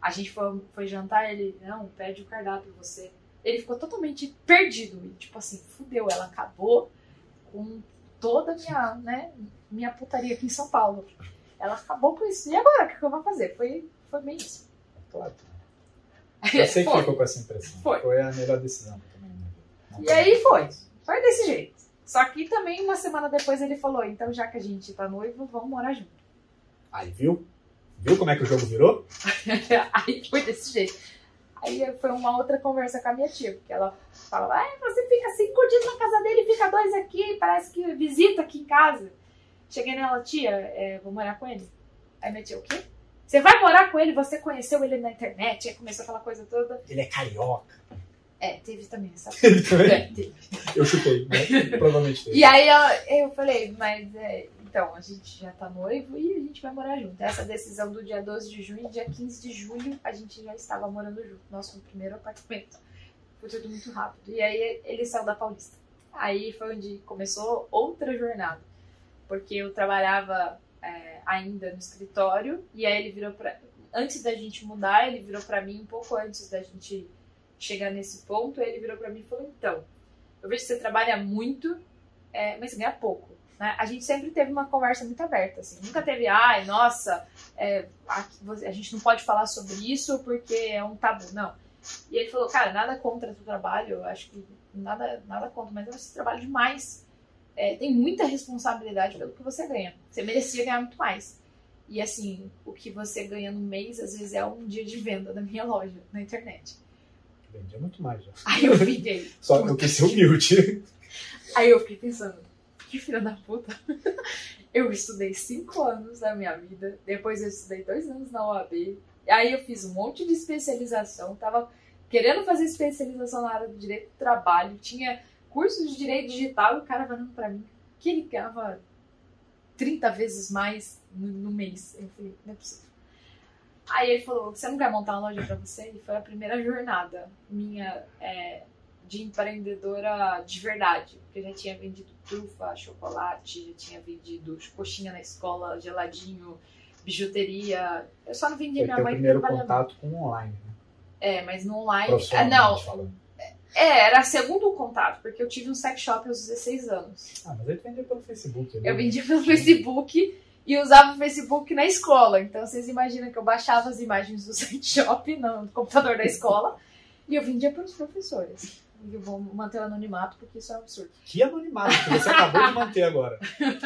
A gente foi, foi jantar, ele, não, pede o cardápio você. Ele ficou totalmente perdido, e tipo assim, fudeu, ela acabou com toda a minha, né, minha putaria aqui em São Paulo. Ela acabou com isso. E agora, o que eu vou fazer? Foi, foi bem isso. Claro. Eu sei que Foi. ficou com essa impressão. Foi. a melhor decisão também. Não E aí foi. Foi desse jeito. Só que também uma semana depois ele falou, então já que a gente tá noivo, vamos morar junto. Aí, viu? Viu como é que o jogo virou? aí foi desse jeito. Aí foi uma outra conversa com a minha tia, porque ela falava, ah, você fica cinco dias na casa dele, fica dois aqui, parece que visita aqui em casa. Cheguei nela, tia, é, vou morar com ele. Aí minha tia, o quê? Você vai morar com ele, você conheceu ele na internet, aí começou aquela coisa toda. Ele é carioca. É, teve também essa Ele também? É, teve. Eu chutei, né? Provavelmente teve. E aí eu, eu falei, mas é, então, a gente já tá noivo e a gente vai morar junto. Essa decisão do dia 12 de junho, dia 15 de julho, a gente já estava morando junto. Nosso primeiro apartamento. Foi tudo muito rápido. E aí ele saiu da Paulista. Aí foi onde começou outra jornada. Porque eu trabalhava é, ainda no escritório e aí ele virou pra. Antes da gente mudar, ele virou pra mim, um pouco antes da gente chegar nesse ponto, ele virou pra mim e falou: então, eu vejo que você trabalha muito, é, mas ganha pouco. Né? A gente sempre teve uma conversa muito aberta, assim. Nunca teve, ai, nossa, é, a gente não pode falar sobre isso porque é um tabu. Não. E ele falou, cara, nada contra o trabalho, eu acho que nada, nada contra, mas você trabalha demais. É, tem muita responsabilidade pelo que você ganha. Você merecia ganhar muito mais. E assim, o que você ganha no mês, às vezes é um dia de venda da minha loja na internet. Vendia muito mais já. Aí eu fiquei. Só eu quis ser humilde. Aí eu fiquei pensando, que filha da puta. Eu estudei cinco anos da minha vida, depois eu estudei dois anos na OAB, aí eu fiz um monte de especialização, tava querendo fazer especialização na área do direito do trabalho, tinha curso de direito digital e o cara falando pra mim que ele ganhava 30 vezes mais no, no mês. Eu falei, não é possível. Aí ele falou, você não quer montar uma loja pra você? E foi a primeira jornada minha é, de empreendedora de verdade. Porque eu já tinha vendido trufa, chocolate, já tinha vendido coxinha na escola, geladinho, bijuteria. Eu só não vendia Foi minha mãe primeiro contato com o online, né? É, mas no online. Ah, Profissionalmente não, falando. é, era segundo contato, porque eu tive um sex shop aos 16 anos. Ah, mas ele vendia pelo Facebook. Eu né? vendia pelo Facebook e usava o Facebook na escola. Então vocês imaginam que eu baixava as imagens do sex shop no computador da escola e eu vendia para os professores. E eu vou manter o anonimato porque isso é um absurdo. Que anonimato que você acabou de manter agora.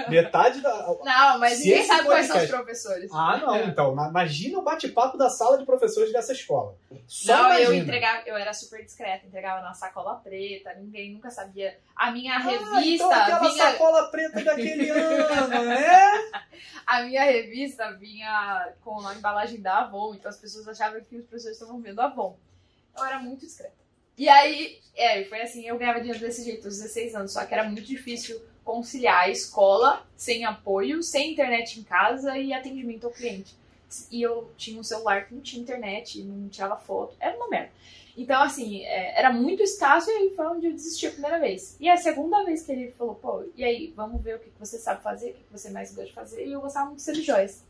Metade da. Não, mas Se ninguém sabe quais são os podcast- professores. Ah, não, então. na- Imagina o bate-papo da sala de professores dessa escola. Só não, eu entregava, eu era super discreta, entregava na sacola preta, ninguém nunca sabia. A minha Ah, revista então aquela vinha. sacola preta daquele ano, né? A minha revista vinha com a embalagem da Avon, então as pessoas achavam que os professores estavam vendo a Avon. Eu era muito discreta. E aí, é, foi assim, eu ganhava dinheiro desse jeito, aos 16 anos, só que era muito difícil conciliar a escola sem apoio, sem internet em casa e atendimento ao cliente. E eu tinha um celular que não tinha internet, não tirava foto, era uma merda. Então, assim, é, era muito escasso e foi onde eu desisti a primeira vez. E a segunda vez que ele falou, pô, e aí, vamos ver o que você sabe fazer, o que você mais gosta de fazer. E eu gostava muito de semijóias.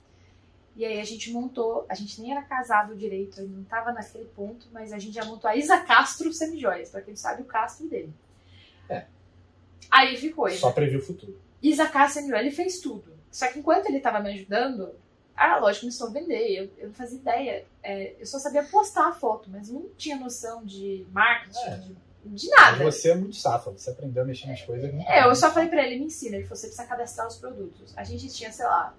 E aí a gente montou, a gente nem era casado direito, não tava naquele ponto, mas a gente já montou a Isa Castro Semijóias, pra quem sabe o Castro dele. É. Aí ficou, ele. Só previu o futuro. Isa Castro Semijóias, ele fez tudo. Só que enquanto ele tava me ajudando, a loja começou a vender, eu, eu não fazia ideia. É, eu só sabia postar a foto, mas não tinha noção de marketing, É. de, de nada. Mas você é muito safado, você aprendeu a mexer nas coisas. muito É, eu só falei pra ele, me ensina. Ele falou, você precisa cadastrar os produtos. A gente tinha, sei lá,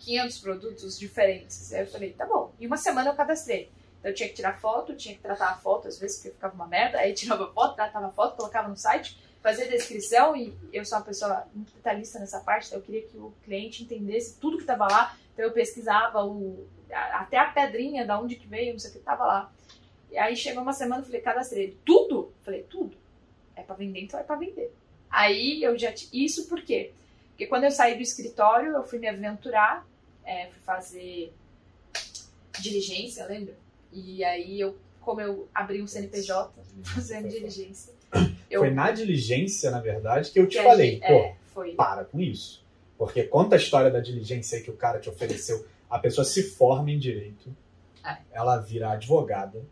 500 produtos diferentes. Aí eu falei, tá bom. Em uma semana eu cadastrei. Então eu tinha que tirar foto, tinha que tratar a foto, às vezes porque ficava uma merda. Aí tirava foto, tratava a foto, colocava no site, fazia descrição. E eu sou uma pessoa muito detalhista nessa parte, então eu queria que o cliente entendesse tudo que tava lá. Então eu pesquisava o, até a pedrinha, da onde que veio, não sei o que tava lá. E aí chegou uma semana, eu falei, cadastrei. Tudo? Falei, tudo. É pra vender, então é pra vender. Aí eu já. Isso por quê? Porque quando eu saí do escritório, eu fui me aventurar, é, fui fazer diligência, lembra? E aí eu, como eu abri um CNPJ fazendo diligência. Eu, Foi na diligência, na verdade, que eu te que falei, gente- pô, é, foi. para com isso. Porque conta a história da diligência que o cara te ofereceu. A pessoa se forma em direito, É. ela vira advogada,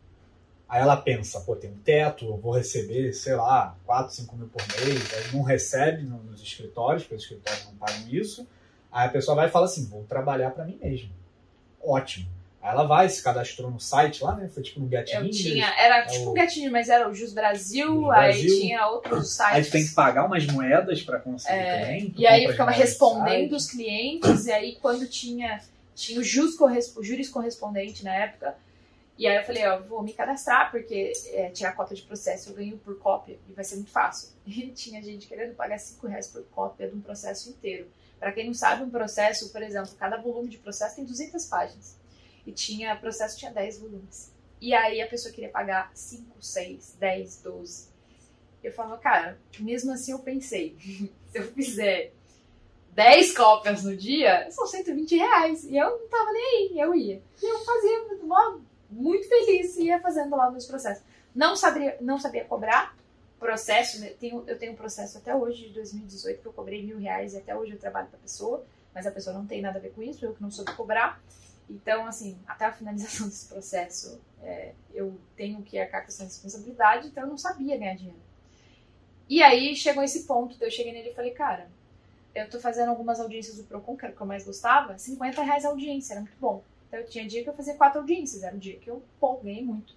aí ela pensa, pô, tem um teto, eu vou receber, sei lá, 4, 5 mil por mês, aí não recebe no- nos escritórios, porque os escritórios não pagam isso. Aí a pessoa vai e fala assim, vou trabalhar para mim mesmo. Ótimo. Aí ela vai, se cadastrou no site lá, né? Foi tipo no Get Eu tinha, era é tipo o- um gatinho, mas era o Jus Brasil, Jus aí Brasil. tinha outros Aí sites. tu tem que pagar umas moedas para conseguir É, E aí ficava respondendo os clientes, e aí quando tinha, tinha o, jus corres, o juris correspondente na época, e aí eu falei, ó, vou me cadastrar, porque é, tirar cópia de processo eu ganho por cópia, e vai ser muito fácil. E tinha gente querendo pagar 5 reais por cópia de um processo inteiro. Pra quem não sabe, um processo, por exemplo, cada volume de processo tem 200 páginas. E tinha, processo tinha 10 volumes. E aí a pessoa queria pagar 5, 6, 10, 12. Eu falava, cara, mesmo assim eu pensei, se eu fizer 10 cópias no dia, são 120 reais. E eu não tava nem aí, eu ia. E eu fazia mó- muito feliz, ia fazendo lá meus processos. Não sabia, não sabia cobrar processo, né? tenho, eu tenho um processo até hoje, de 2018, que eu cobrei mil reais e até hoje eu trabalho pra pessoa, mas a pessoa não tem nada a ver com isso, eu que não soube cobrar. Então, assim, até a finalização desse processo, é, eu tenho que arcar com essa responsabilidade, então eu não sabia ganhar dinheiro. E aí chegou esse ponto, daí eu cheguei nele e falei, cara, eu tô fazendo algumas audiências do Procon, que era o que eu mais gostava, 50 reais a audiência, era muito bom. Então eu tinha dia que eu fazia quatro audiências, era um dia que eu, ganhei muito.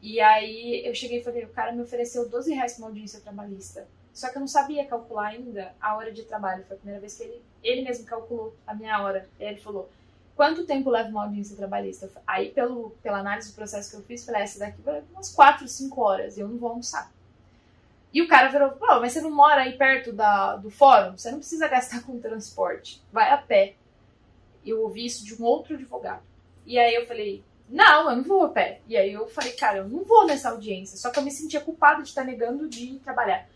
E aí eu cheguei e falei, o cara me ofereceu 12 reais pra uma audiência trabalhista. Só que eu não sabia calcular ainda a hora de trabalho. Foi a primeira vez que ele, ele mesmo calculou a minha hora. E aí ele falou, quanto tempo leva uma audiência trabalhista? Aí, pelo, pela análise do processo que eu fiz, falei, "Ah, essa daqui vai levar umas 4, 5 horas e eu não vou almoçar. E o cara virou, pô, mas você não mora aí perto da, do fórum? Você não precisa gastar com transporte. Vai a pé. Eu ouvi isso de um outro advogado. E aí eu falei, não, eu não vou a pé. E aí eu falei, cara, eu não vou nessa audiência. Só que eu me sentia culpada de estar negando de trabalhar.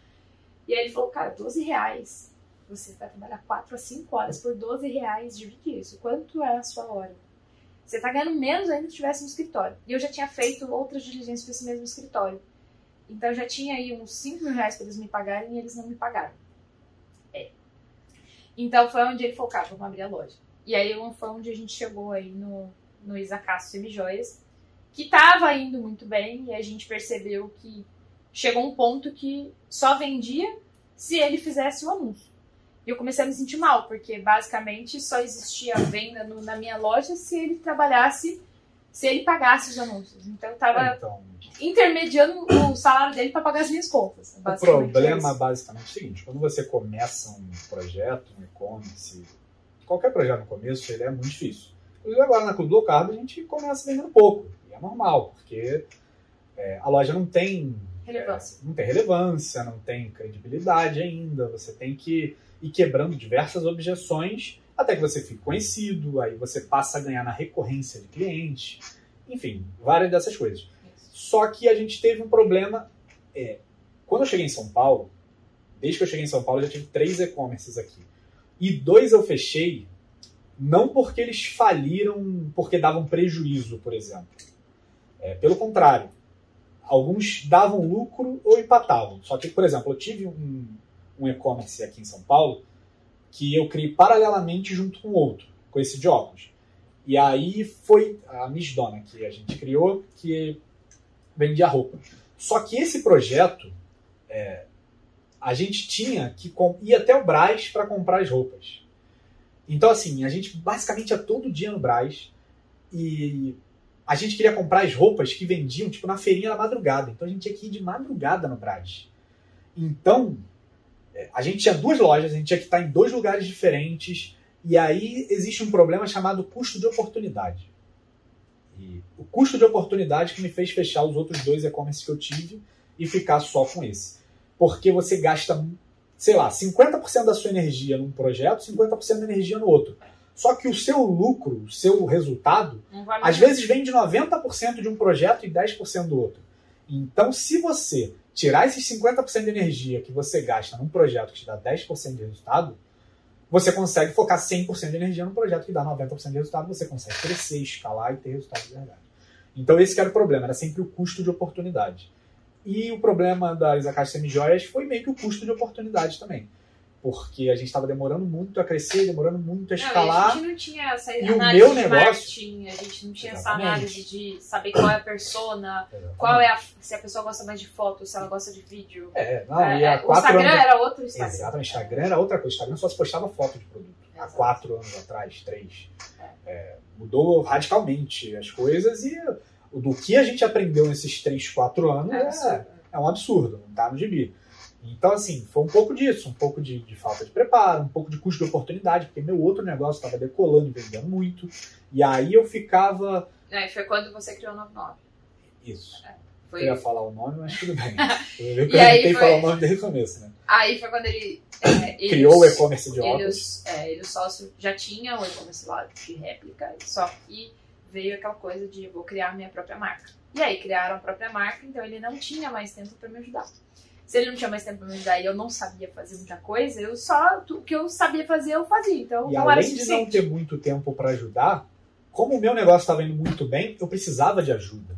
E aí ele falou, cara, 12 reais. Você vai trabalhar 4 a 5 horas por 12 reais, divide isso. Quanto é a sua hora? Você tá ganhando menos ainda se estivesse no escritório. E eu já tinha feito outras diligências para esse mesmo escritório. Então eu já tinha aí uns 5 mil reais para eles me pagarem e eles não me pagaram. É. Então foi onde ele falou, cara, vamos abrir a loja. E aí foi onde a gente chegou aí no, no Isacaço Semijoias, que tava indo muito bem e a gente percebeu que chegou um ponto que só vendia se ele fizesse o anúncio. E eu comecei a me sentir mal, porque basicamente só existia venda no- na minha loja se ele trabalhasse, se ele pagasse os anúncios. Então eu tava Então, intermediando o salário dele para pagar as minhas contas. o é problema isso. basicamente é o seguinte, quando você começa um projeto, um e-commerce, qualquer projeto no começo, ele é muito difícil. Inclusive agora na Clube do Cardo a gente começa vendendo pouco, e é normal, porque é, a loja não tem relevância. não tem relevância, não tem credibilidade ainda. Você tem que ir quebrando diversas objeções até que você fique conhecido, aí você passa a ganhar na recorrência de clientes, enfim, várias dessas coisas. Só que a gente teve um problema. é, quando eu cheguei em São Paulo, desde que eu cheguei em São Paulo, eu já tive três e-commerces aqui. E dois eu fechei, não porque eles faliram, porque davam prejuízo, por exemplo. É, pelo contrário, alguns davam lucro ou empatavam. Só que, por exemplo, eu tive um, um e-commerce aqui em São Paulo que eu criei paralelamente junto com outro, com esse de óculos. E aí foi a Miss Dona que a gente criou, que vendia roupa. Só que esse projeto, é, a gente tinha que ir até o Brás para comprar as roupas. Então, assim, a gente basicamente ia todo dia no Brás e a gente queria comprar as roupas que vendiam, tipo, na feirinha da madrugada. Então a gente tinha que ir de madrugada no Brás. Então, é, a gente tinha duas lojas, a gente tinha que estar em dois lugares diferentes. E aí existe um problema chamado custo de oportunidade. E o custo de oportunidade que me fez fechar os outros dois e-commerce que eu tive e ficar só com esse. Porque você gasta, sei lá, 50% da sua energia num projeto, 50% da energia no outro. Só que o seu lucro, o seu resultado, vale às vezes vem de 90% de um projeto e 10% do outro. Então, se você tirar esses 50% de energia que você gasta num projeto que te dá 10% de resultado, você consegue focar 100% de energia num projeto que dá 90% de resultado, você consegue crescer, escalar e ter resultado de verdade. Então, esse que era o problema, era sempre o custo de oportunidade. E o problema das Akasha Semijoias foi meio que o custo de oportunidade também. Porque a gente estava demorando muito a crescer, demorando muito a Não, escalar. a gente não tinha essa E o análise meu de negócio- marketing, a gente não tinha essa Exatamente. análise de saber qual é a persona, qual é a, se a pessoa gosta mais de foto, se ela gosta de vídeo. É, não, É, e há é, o Instagram anos... era outro Instagram. Exatamente, Instagram era outra coisa. Instagram só se postava foto de produto. Há Exato. quatro anos atrás, três. É, mudou radicalmente as coisas e o- do que a gente aprendeu nesses três, quatro anos É é, é um absurdo, não tá no gibi. Então, assim, foi um pouco disso, um pouco de, de falta de preparo, um pouco de custo de oportunidade, porque meu outro negócio estava decolando e vendendo muito. E aí eu ficava. É, foi quando você criou o 99. Isso. Foi, Eu ia falar o nome, mas tudo bem. Eu E aí foi- falar o nome desde o começo, né? Aí foi quando ele. é, ele Criou o e-commerce de ele, óculos. os- é, ele o sócio já tinha o e-commerce lá de réplica, só que veio aquela coisa de vou criar minha própria marca. E aí criaram a própria marca, então ele não tinha mais tempo para me ajudar. Se ele não tinha mais tempo para me ajudar e eu não sabia fazer muita coisa, eu só o que eu sabia fazer eu fazia. Então E não era além de não ter muito tempo para ajudar, como o meu negócio estava indo muito bem, eu precisava de ajuda.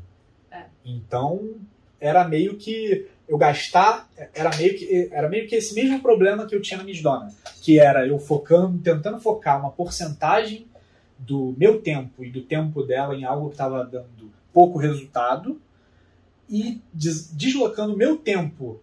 É. Então, era meio que eu gastar, era meio que era meio que esse mesmo problema que eu tinha na Miss Donna, que era eu focando, tentando focar uma porcentagem do meu tempo e do tempo dela em algo que estava dando pouco resultado e des- deslocando meu tempo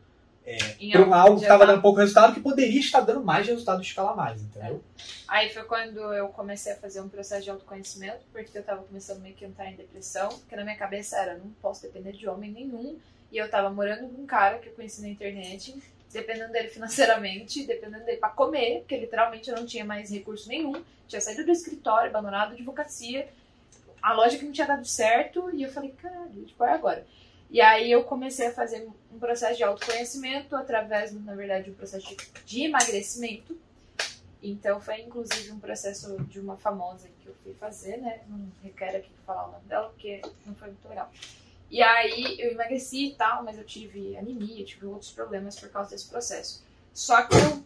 Em para algo que estava tá- dando pouco resultado que poderia estar dando mais resultado e escalar mais, entendeu? Aí foi quando eu comecei a fazer um processo de autoconhecimento, porque eu tava começando meio que a entrar em depressão, porque na minha cabeça era, não posso depender de homem nenhum, e eu tava morando com um cara que eu conheci na internet, dependendo dele financeiramente, dependendo dele pra comer, porque literalmente eu não tinha mais recurso nenhum, tinha saído do escritório, abandonado a advocacia, a loja que não tinha dado certo, e eu falei, caralho, tipo, é agora. E aí eu comecei a fazer um processo de autoconhecimento através, na verdade, de um processo de emagrecimento, então foi inclusive um processo de uma famosa que eu fui fazer, né? Não requer aqui falar o nome dela, porque não foi muito legal. E aí eu emagreci e tal, mas eu tive anemia, tive outros problemas por causa desse processo. Só que eu,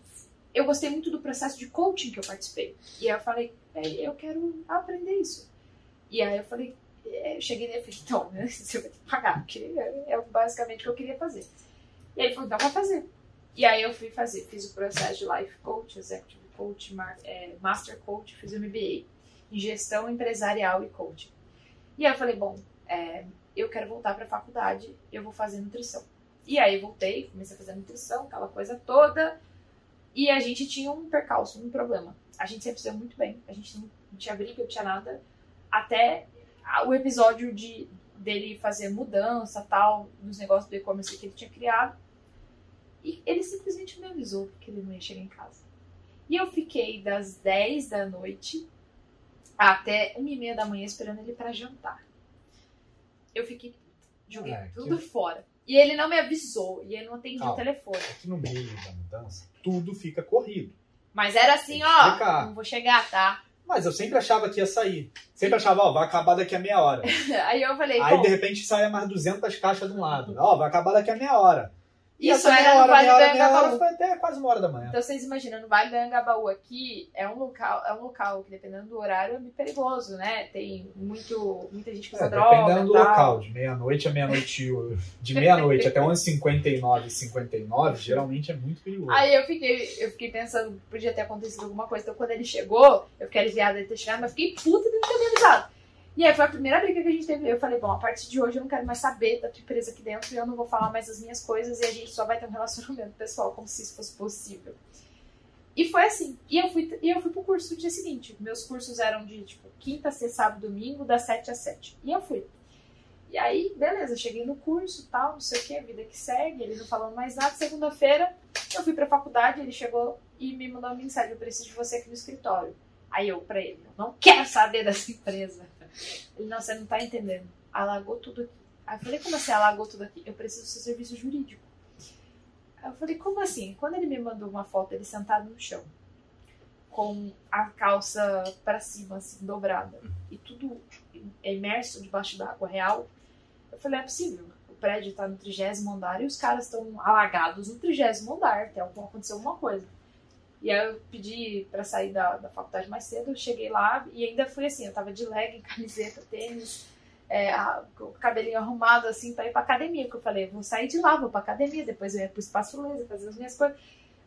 eu gostei muito do processo de coaching que eu participei. E aí eu falei, "É, eu quero aprender isso. E aí eu falei, é, eu cheguei nele e falei, então, né, você vai ter que pagar, porque é é basicamente o que eu queria fazer. E aí ele falou, então vai fazer. E aí eu fui fazer, fiz o processo de Life Coach, Executive Coach, Master Coach, fiz o MBA em Gestão Empresarial e Coaching. E aí eu falei, bom, é, eu quero voltar para a faculdade, eu vou fazer nutrição. E aí voltei, comecei a fazer nutrição, aquela coisa toda, e a gente tinha um percalço, um problema. A gente sempre se deu muito bem, a gente não tinha briga, não tinha nada, até o episódio de dele fazer mudança, tal, nos negócios do e-commerce que ele tinha criado. E ele simplesmente me avisou que ele não ia chegar em casa. E eu fiquei das 10 da noite até 1 e meia da manhã esperando ele para jantar. Eu fiquei joguei É, tudo fora. E ele não me avisou, e ele não atendia o telefone. Aqui no meio da mudança, tudo fica corrido. Mas era assim, ó, explicar. não vou chegar, tá? Mas eu sempre achava que ia sair. Sempre achava, ó, vai acabar daqui a meia hora. Aí eu falei, Aí bom, de repente saia mais 200 caixas de um lado. Ó, vai acabar daqui a meia hora. Isso meia era no hora, Vale meia do Anhangabaú. foi até quase uma hora da manhã. Então vocês imaginam, no Vale do Anhangabaú aqui é um local, é um local que dependendo do horário é muito perigoso, né? Tem muito, muita gente que usa É, droga. dependendo do tal. local, de meia-noite a meia-noite, de meia-noite até 11h59 e 59, geralmente é muito perigoso. Aí eu fiquei, eu fiquei pensando que podia ter acontecido alguma coisa. Então quando ele chegou, eu fiquei aliviada de ter chegado, mas fiquei puta de não ter avisado. E aí foi a primeira briga que a gente teve. Eu falei, bom, a partir de hoje eu não quero mais saber da tua empresa aqui dentro e eu não vou falar mais as minhas coisas e a gente só vai ter um relacionamento pessoal, como se isso fosse possível. E foi assim. E eu fui, e eu fui pro curso no dia seguinte. Meus cursos eram de, tipo, quinta, sexta, sábado, domingo, das 7 às 7. E eu fui. E aí, beleza, cheguei no curso, tal, não sei o que, vida que segue, ele não falando mais nada. Segunda-feira, eu fui pra faculdade, ele chegou e me mandou uma mensagem, eu preciso de você aqui no escritório. Aí eu, pra ele, eu não quero saber dessa empresa. Ele, não, você não tá entendendo. Alagou tudo aqui. Aí eu falei, como assim alagou tudo aqui? Eu preciso do seu serviço jurídico. Aí eu falei, como assim? Quando ele me mandou uma foto, ele sentado no chão, com a calça para cima, assim, dobrada. E tudo imerso debaixo d'água real. Eu falei, é possível. O prédio tá no trigésimo andar e os caras estão alagados no trigésimo andar. Alguma, aconteceu alguma coisa. E aí eu pedi para sair da, da faculdade mais cedo, eu cheguei lá e ainda fui assim, eu tava de legging, camiseta, tênis, é, a, o cabelinho arrumado assim para ir pra academia, porque eu falei, vou sair de lá, vou pra academia, depois eu ia pro espaço laser, fazer as minhas coisas.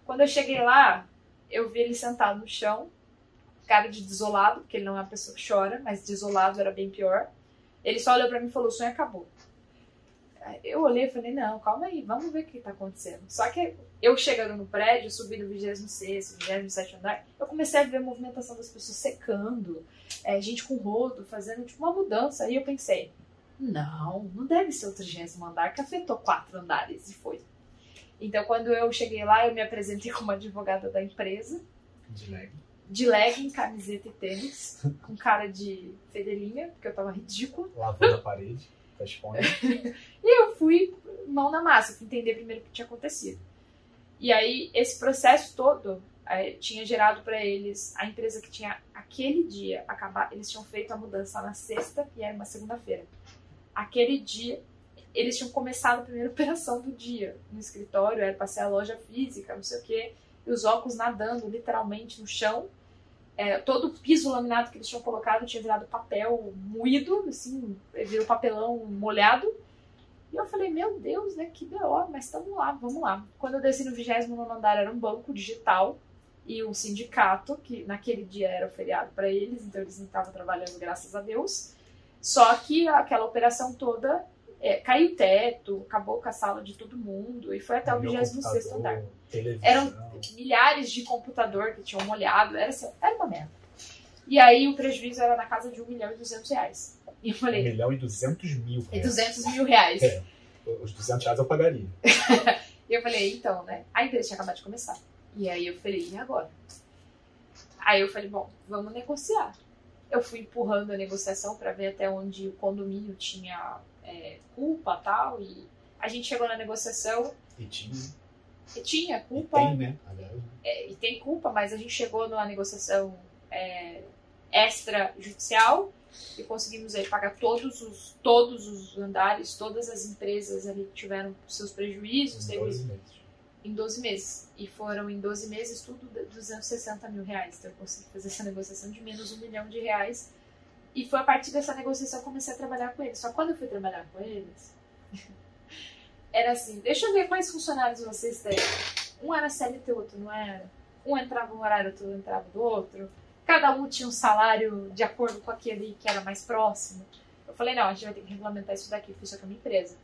Quando eu cheguei lá, eu vi ele sentado no chão, cara de desolado, porque ele não é uma pessoa que chora, mas desolado era bem pior. Ele só olhou para mim e falou: o sonho acabou. Eu olhei e falei: não, calma aí, vamos ver o que tá acontecendo. Só que eu chegando no prédio, subi no 26, 27 andar, eu comecei a ver a movimentação das pessoas secando, é, gente com rodo, fazendo tipo uma mudança. Aí eu pensei: não, não deve ser o 30 andar que afetou quatro andares. E foi. Então, quando eu cheguei lá, eu me apresentei como advogada da empresa. De legging. De legging, camiseta e tênis. Com cara de fedelinha, porque eu tava ridícula. Lavando a parede, e eu fui mão na massa, fui entender primeiro o que tinha acontecido. E aí, esse processo todo é, tinha gerado para eles a empresa que tinha aquele dia acabar. Eles tinham feito a mudança na sexta e era uma segunda-feira. Aquele dia eles tinham começado a primeira operação do dia no escritório, era para ser a loja física, não sei o quê, e os óculos nadando literalmente no chão. É, todo o piso laminado que eles tinham colocado tinha virado papel moído, assim, virou papelão molhado. E eu falei, meu Deus, né, que B.O., mas estamos lá, vamos lá. Quando eu desci no 29 andar, era um banco digital e um sindicato, que naquele dia era feriado para eles, então eles não estavam trabalhando, graças a Deus. Só que aquela operação toda é, caiu o teto, acabou com a sala de todo mundo e foi até o 26 andar. Eram milhares de computador que tinham molhado, era, assim, era uma merda. E aí o prejuízo era na casa de 1 milhão e 200 reais. E eu falei... 1 milhão e 200 mil reais. E 200 mil reais. É, os 200 reais eu pagaria. e eu falei, então, né? A empresa tinha acabado de começar. E aí eu falei, e agora? Aí eu falei, bom, vamos negociar. Eu fui empurrando a negociação para ver até onde o condomínio tinha é, culpa tal. E a gente chegou na negociação. E tinha. E tinha culpa. E tem, né? É, e tem culpa, mas a gente chegou numa negociação é, extrajudicial e conseguimos aí pagar todos os, todos os andares, todas as empresas ali que tiveram seus prejuízos. Em 12 meses. Em 12 meses. E foram em 12 meses tudo 260 mil reais. Então eu consegui fazer essa negociação de menos um milhão de reais e foi a partir dessa negociação que eu comecei a trabalhar com eles. Só quando eu fui trabalhar com eles, era assim: deixa eu ver quais funcionários vocês têm. Um era CLT, outro não era. Um entrava no horário, outro entrava do outro. Cada um tinha um salário de acordo com aquele que era mais próximo. Eu falei: não, a gente vai ter que regulamentar isso daqui, porque isso aqui é uma empresa.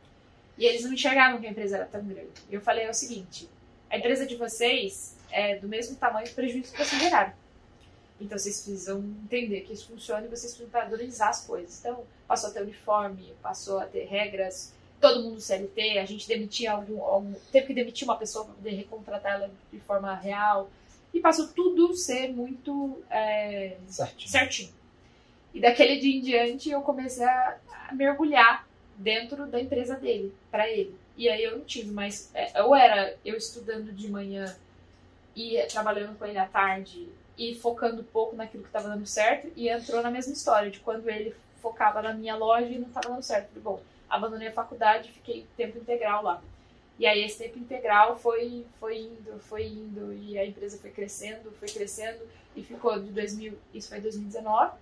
E eles não enxergavam que a empresa era tão grande. E eu falei: é o seguinte: a empresa de vocês é do mesmo tamanho do prejuízo que vocês geraram. Então vocês precisam entender que isso funciona e vocês precisam padronizar as coisas. Então passou a ter uniforme, passou a ter regras, todo mundo CLT, a gente demitia algum, algum teve que demitir uma pessoa para poder recontratar ela de forma real e passou tudo ser muito é, certinho. certinho. E daquele dia em diante eu comecei a, a mergulhar dentro da empresa dele, para ele. E aí eu não tive mais. É, ou era eu estudando de manhã e trabalhando com ele à tarde e focando um pouco naquilo que estava dando certo e entrou na mesma história de quando ele focava na minha loja e não estava dando certo. Falei, bom, abandonei a faculdade, fiquei tempo integral lá. E aí esse tempo integral foi foi indo, foi indo e a empresa foi crescendo, foi crescendo e ficou de 2000, isso foi 2019.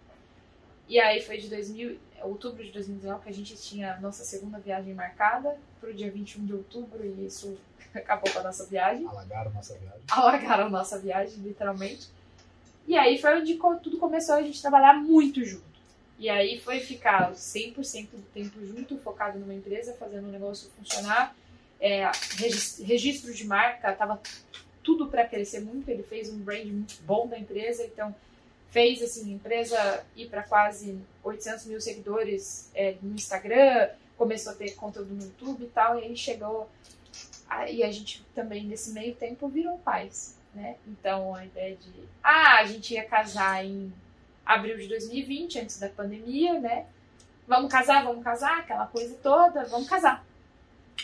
E aí foi de 2000, outubro de 2019 que a gente tinha a nossa segunda viagem marcada para o dia 21 de outubro e isso acabou com a nossa viagem. Alagaram a nossa viagem. Alagaram a nossa viagem, literalmente. E aí foi onde tudo começou a gente trabalhar muito junto. E aí foi ficar 100% do tempo junto, focado numa empresa, fazendo o negócio funcionar. É, registro de marca, tava tudo para crescer muito. Ele fez um brand muito bom da empresa, então fez assim, a empresa ir para quase 800 mil seguidores é, no Instagram, começou a ter conteúdo no YouTube e tal, e aí chegou. E a gente também, nesse meio tempo, virou pais né? Então a ideia de ah, a gente ia casar em abril de 2020, antes da pandemia, né? Vamos casar, vamos casar, aquela coisa toda, vamos casar.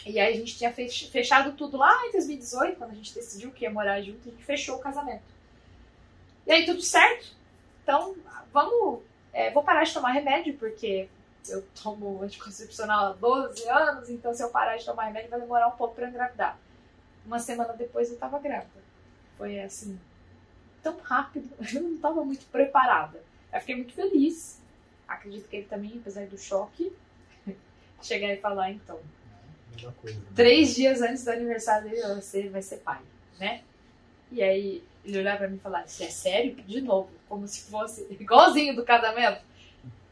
E aí a gente tinha fechado tudo lá em 2018, quando a gente decidiu que ia morar junto, a gente fechou o casamento. E aí tudo certo. Então, vamos. é, vou parar de tomar remédio, porque eu tomo anticoncepcional há 12 anos, então se eu parar de tomar remédio vai demorar um pouco pra engravidar. Uma semana depois eu tava grávida. Foi assim, tão rápido, eu não tava muito preparada. Eu fiquei muito feliz. Acredito que ele também, apesar do choque, chegar e falar, então, coisa. né? três dias antes do aniversário dele, você vai ser pai, né? E aí ele olhava pra mim e isso é sério? De novo, como se fosse igualzinho do casamento.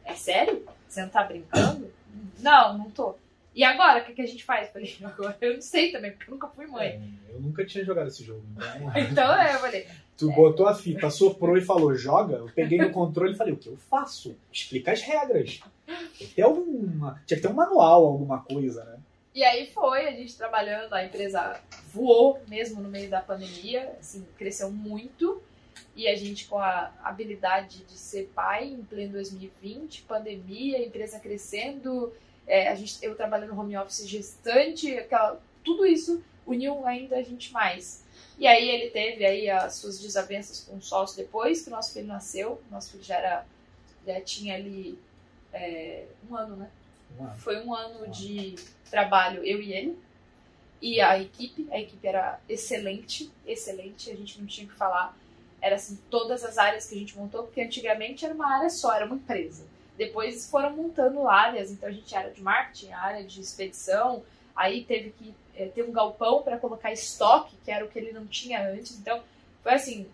É sério? Você não tá brincando? Não, não tô. E agora, o que, que a gente faz? Eu falei, agora eu não sei também, porque eu nunca fui mãe. É, eu nunca tinha jogado esse jogo. Então, Então é, eu falei, tu botou a fita, soprou e falou, joga. Eu peguei no controle e falei, o que eu faço? Explica as regras. Tem que ter alguma. Tinha que ter um manual, alguma coisa, né? E aí foi, a gente trabalhando, a empresa voou mesmo no meio da pandemia, assim, cresceu muito. E a gente com a habilidade de ser pai em pleno 2020, pandemia, empresa crescendo, é, a gente, eu trabalhando no home office gestante, aquela, tudo isso uniu ainda a gente mais. E aí ele teve aí as suas desavenças com o sócio depois que o nosso filho nasceu. Nosso filho já era, já tinha ali é, um ano, né? Uma- Foi um ano de trabalho, eu e ele. E a equipe, a equipe era excelente, excelente, a gente não tinha o que falar. Era assim, todas as áreas que a gente montou, porque antigamente era uma área só, era uma empresa. Depois foram montando áreas, então a gente era de marketing, área de expedição, aí teve que eh, ter um galpão para colocar estoque, que era o que ele não tinha antes. Então, foi assim,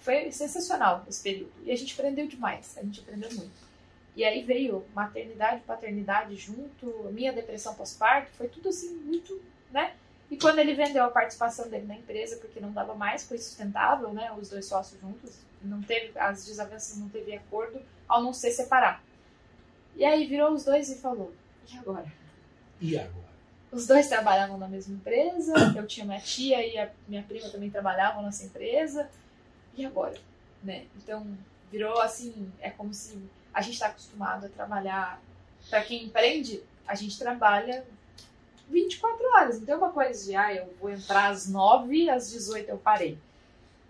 foi sensacional esse período. E a gente aprendeu demais, a gente aprendeu muito. E aí veio maternidade, paternidade junto, minha depressão pós-parto, foi tudo assim muito, né? E quando ele vendeu a participação dele na empresa, porque não dava mais, foi sustentável, né? Os dois sócios juntos, não teve, as desavenças não teve acordo, ao não ser separar. E aí virou os dois e falou: e agora? E agora? Os dois trabalhavam na mesma empresa, eu tinha minha tia e a minha prima também trabalhavam nessa empresa. E agora? Né? Então, virou assim, é como se a gente está acostumado a trabalhar. Para quem empreende, a gente trabalha 24 horas. Então, é uma coisa de, ah, eu vou entrar às 9, às 18 eu parei.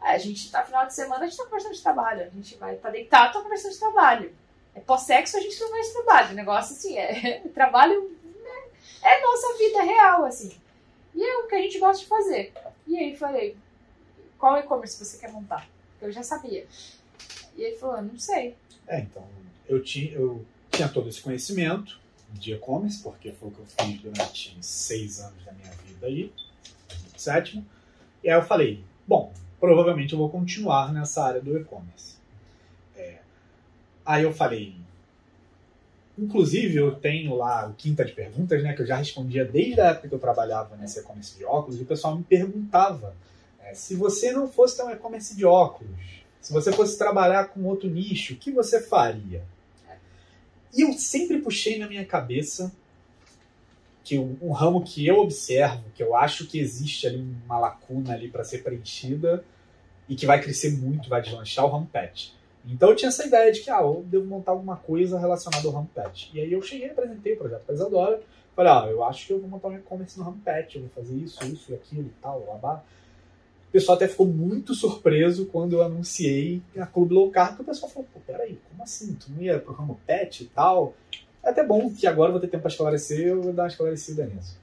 A gente tá final de semana, a gente tá conversando de trabalho. A gente vai tá deitado, tá conversando de trabalho. É pós-sexo, a gente não de trabalho. O negócio assim, é trabalho né? é nossa vida real, assim. E é o que a gente gosta de fazer. E aí falei, qual e-commerce você quer montar? Eu já sabia. E ele falou, não sei. É, então, eu tinha, eu tinha todo esse conhecimento de e-commerce, porque foi o que eu fiz durante seis anos da minha vida aí, sétimo. E aí eu falei, bom, provavelmente eu vou continuar nessa área do e-commerce. É, aí eu falei, inclusive eu tenho lá o Quinta de Perguntas, né, que eu já respondia desde a época que eu trabalhava nesse e-commerce de óculos, e o pessoal me perguntava é, se você não fosse ter um e-commerce de óculos, se você fosse trabalhar com outro nicho, o que você faria? E eu sempre puxei na minha cabeça que um, um ramo que eu observo, que eu acho que existe ali uma lacuna ali para ser preenchida e que vai crescer muito, vai deslanchar o ramo pet. Então eu tinha essa ideia de que ah, eu devo montar alguma coisa relacionada ao ramo pet. E aí eu cheguei apresentei o projeto para Isadora. Falei, ah, eu acho que eu vou montar um e-commerce no ramo pet, eu vou fazer isso, isso e aquilo e tal, babá. O pessoal até ficou muito surpreso quando eu anunciei a Clube Low Carb, porque o pessoal falou, pô, peraí, como assim? Tu não ia pro ramo e tal? É até bom que agora eu vou ter tempo para esclarecer, eu vou dar uma esclarecida nisso.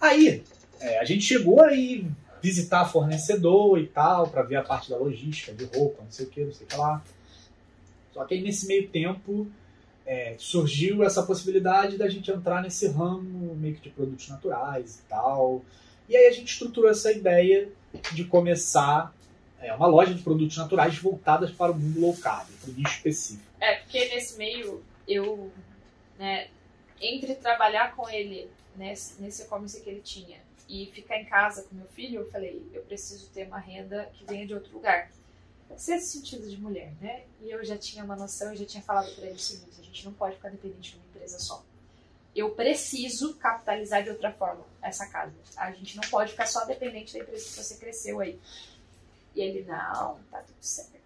Aí, é, a gente chegou aí visitar fornecedor e tal, para ver a parte da logística, de roupa, não sei o que, não sei o que lá. Só que aí nesse meio tempo é, surgiu essa possibilidade da gente entrar nesse ramo meio que de produtos naturais e tal. E aí a gente estruturou essa ideia de começar é, uma loja de produtos naturais voltadas para o mundo low carb, para o nicho específico. É, porque nesse meio, eu, né, entre trabalhar com ele nesse, e-commerce que ele tinha e ficar em casa com meu filho, eu falei, eu preciso ter uma renda que venha de outro lugar. Sexto sentido de mulher, né? E eu já tinha uma noção, eu já tinha falado para ele o seguinte, a gente não pode ficar dependente de uma empresa só. Eu preciso capitalizar de outra forma essa casa. A gente não pode ficar só dependente da empresa que você cresceu aí. E ele, não, tá tudo certo.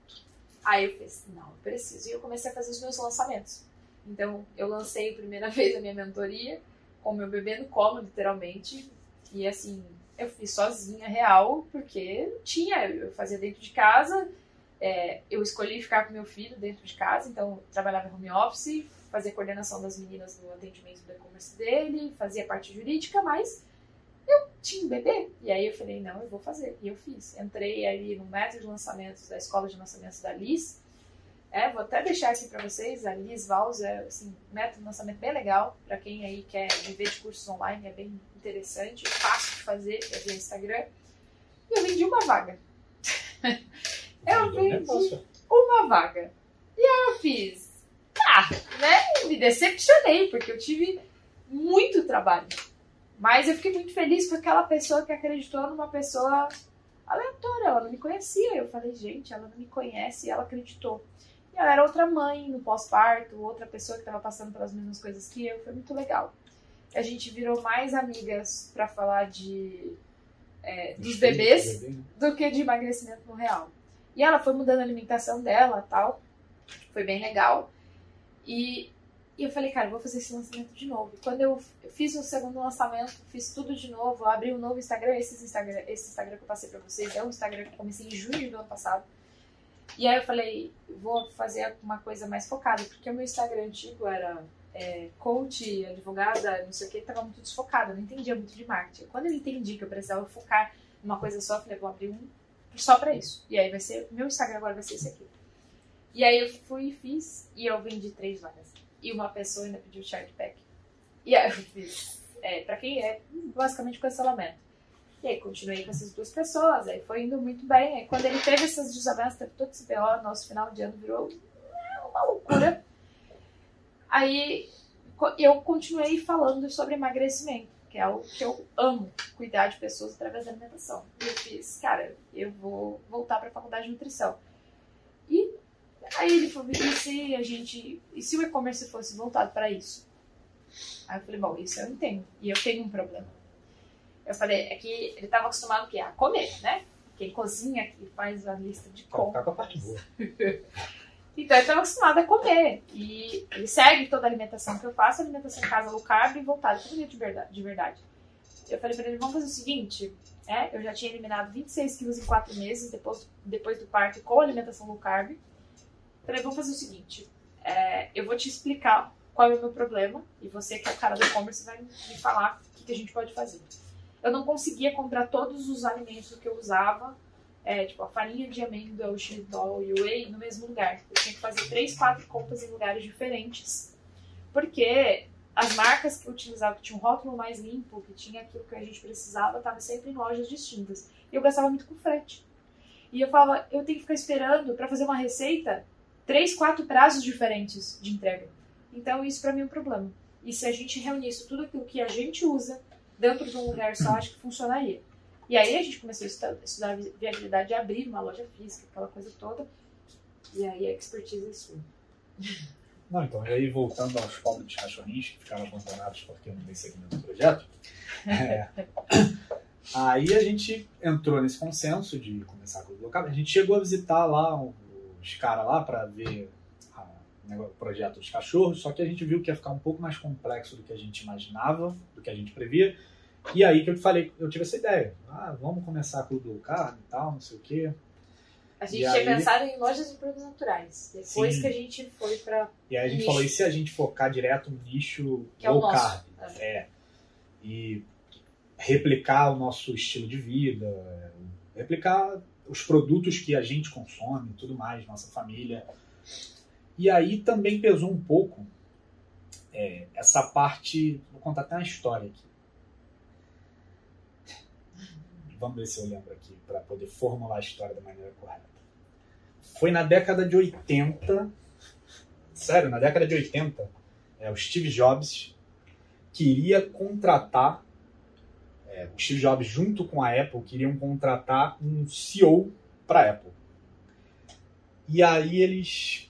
Aí eu fiz, não, eu preciso. E eu comecei a fazer os meus lançamentos. Então, eu lancei a primeira vez a minha mentoria com meu bebê no colo, literalmente. E assim, eu fiz sozinha, real, porque tinha. Eu fazia dentro de casa, É, eu escolhi ficar com meu filho dentro de casa, então trabalhava em home office, fazia coordenação das meninas no atendimento do e-commerce dele, fazia parte jurídica, mas eu tinha um bebê. E aí eu falei, não, eu vou fazer. E eu fiz. Entrei ali no método de lançamentos da escola de lançamentos da Liz. É, vou até deixar aqui para vocês, a Liz Valls é assim, método de lançamento bem legal para quem aí quer viver de cursos online, é bem interessante, fácil de fazer, é via Instagram. E eu vendi uma vaga. eu vendi uma vaga. E aí eu fiz, tá, né? Me decepcionei, porque eu tive muito trabalho. Mas eu fiquei muito feliz com aquela pessoa que acreditou numa pessoa aleatória, ela não me conhecia. Eu falei, gente, ela não me conhece e ela acreditou. E ela era outra mãe no pós-parto, outra pessoa que estava passando pelas mesmas coisas que eu. Foi muito legal. A gente virou mais amigas para falar de é, dos bebês bebê, né? do que de emagrecimento no real. E ela foi mudando a alimentação dela tal. Foi bem legal. E, e eu falei, cara, eu vou fazer esse lançamento de novo. Quando eu, fiz o segundo lançamento, fiz tudo de novo, abri um novo Instagram. Esse Instagram, esse Instagram que eu passei pra vocês é um Instagram que eu comecei em junho do ano passado. E aí eu falei, vou fazer uma coisa mais focada, porque o meu Instagram antigo era é, coach, advogada, não sei o que, tava muito desfocada, não entendia muito de marketing. Quando eu entendi que eu precisava focar numa coisa só, falei, vou abrir um só pra isso. E aí vai ser, meu Instagram agora vai ser esse aqui. E aí eu fui e fiz, e eu vendi três vagas. E uma pessoa ainda pediu chargeback. E aí eu fiz, é, pra quem é, basicamente cancelamento. E aí continuei com essas duas pessoas, aí foi indo muito bem. Aí quando ele teve essas desavenças, teve todo esse BO, nosso final de ano virou uma loucura. Aí eu continuei falando sobre emagrecimento, que é algo que eu amo, cuidar de pessoas através da alimentação. E eu fiz, cara, eu vou voltar para a faculdade de nutrição. E aí ele falou, e se a gente, e se o e-commerce fosse voltado para isso? Aí eu falei, bom, isso eu entendo. E eu tenho um problema eu falei, é que ele estava acostumado que a comer, né? Quem cozinha, que faz a lista de compras. com a parte boa. então ele estava acostumado a comer. E ele segue toda a alimentação que eu faço, alimentação em casa low carb e voltada, tudo de verdade, de verdade. Eu falei para ele, vamos fazer o seguinte, é, eu já tinha eliminado 26 quilos em 4 meses depois, depois do parto com alimentação low carb. Falei, vamos fazer o seguinte, é, eu vou te explicar qual é o meu problema e você que é o cara do e-commerce vai me falar o que, que a gente pode fazer eu não conseguia comprar todos os alimentos que eu usava, é, tipo a farinha de amêndoa, o xilitol e o whey, no mesmo lugar. Eu tinha que fazer três, quatro compras em lugares diferentes, porque as marcas que eu utilizava, que tinha um rótulo mais limpo, que tinha aquilo que a gente precisava, estavam sempre em lojas distintas. E eu gastava muito com frete. E eu falava, eu tenho que ficar esperando para fazer uma receita três, quatro prazos diferentes de entrega. Então isso para mim é um problema. E se a gente reunisse tudo aquilo que a gente usa, dentro de um lugar só, acho que funcionaria. E aí a gente começou a estudar, estudar a viabilidade de abrir uma loja física, aquela coisa toda. E aí a expertise é sua. Não, então, e aí voltando aos pobres cachorrinhos que ficaram abandonados porque não dei seguimento do projeto, é, aí a gente entrou nesse consenso de começar com o local. A gente chegou a visitar lá os caras lá para ver o projeto dos cachorros, só que a gente viu que ia ficar um pouco mais complexo do que a gente imaginava, do que a gente previa. E aí que eu falei, eu tive essa ideia. Ah, vamos começar com o do carne e tal, não sei o quê. A gente e tinha aí... pensado em lojas de produtos naturais. Depois Sim. que a gente foi para. E aí a gente nicho. falou, e se a gente focar direto no nicho que low é carb? É. é. E replicar o nosso estilo de vida, replicar os produtos que a gente consome e tudo mais, nossa família. E aí também pesou um pouco é, essa parte. Vou contar até uma história aqui. Vamos ver se eu lembro aqui para poder formular a história da maneira correta. Foi na década de 80, sério, na década de 80, é, o Steve Jobs queria contratar, é, o Steve Jobs junto com a Apple queriam contratar um CEO para a Apple. E aí eles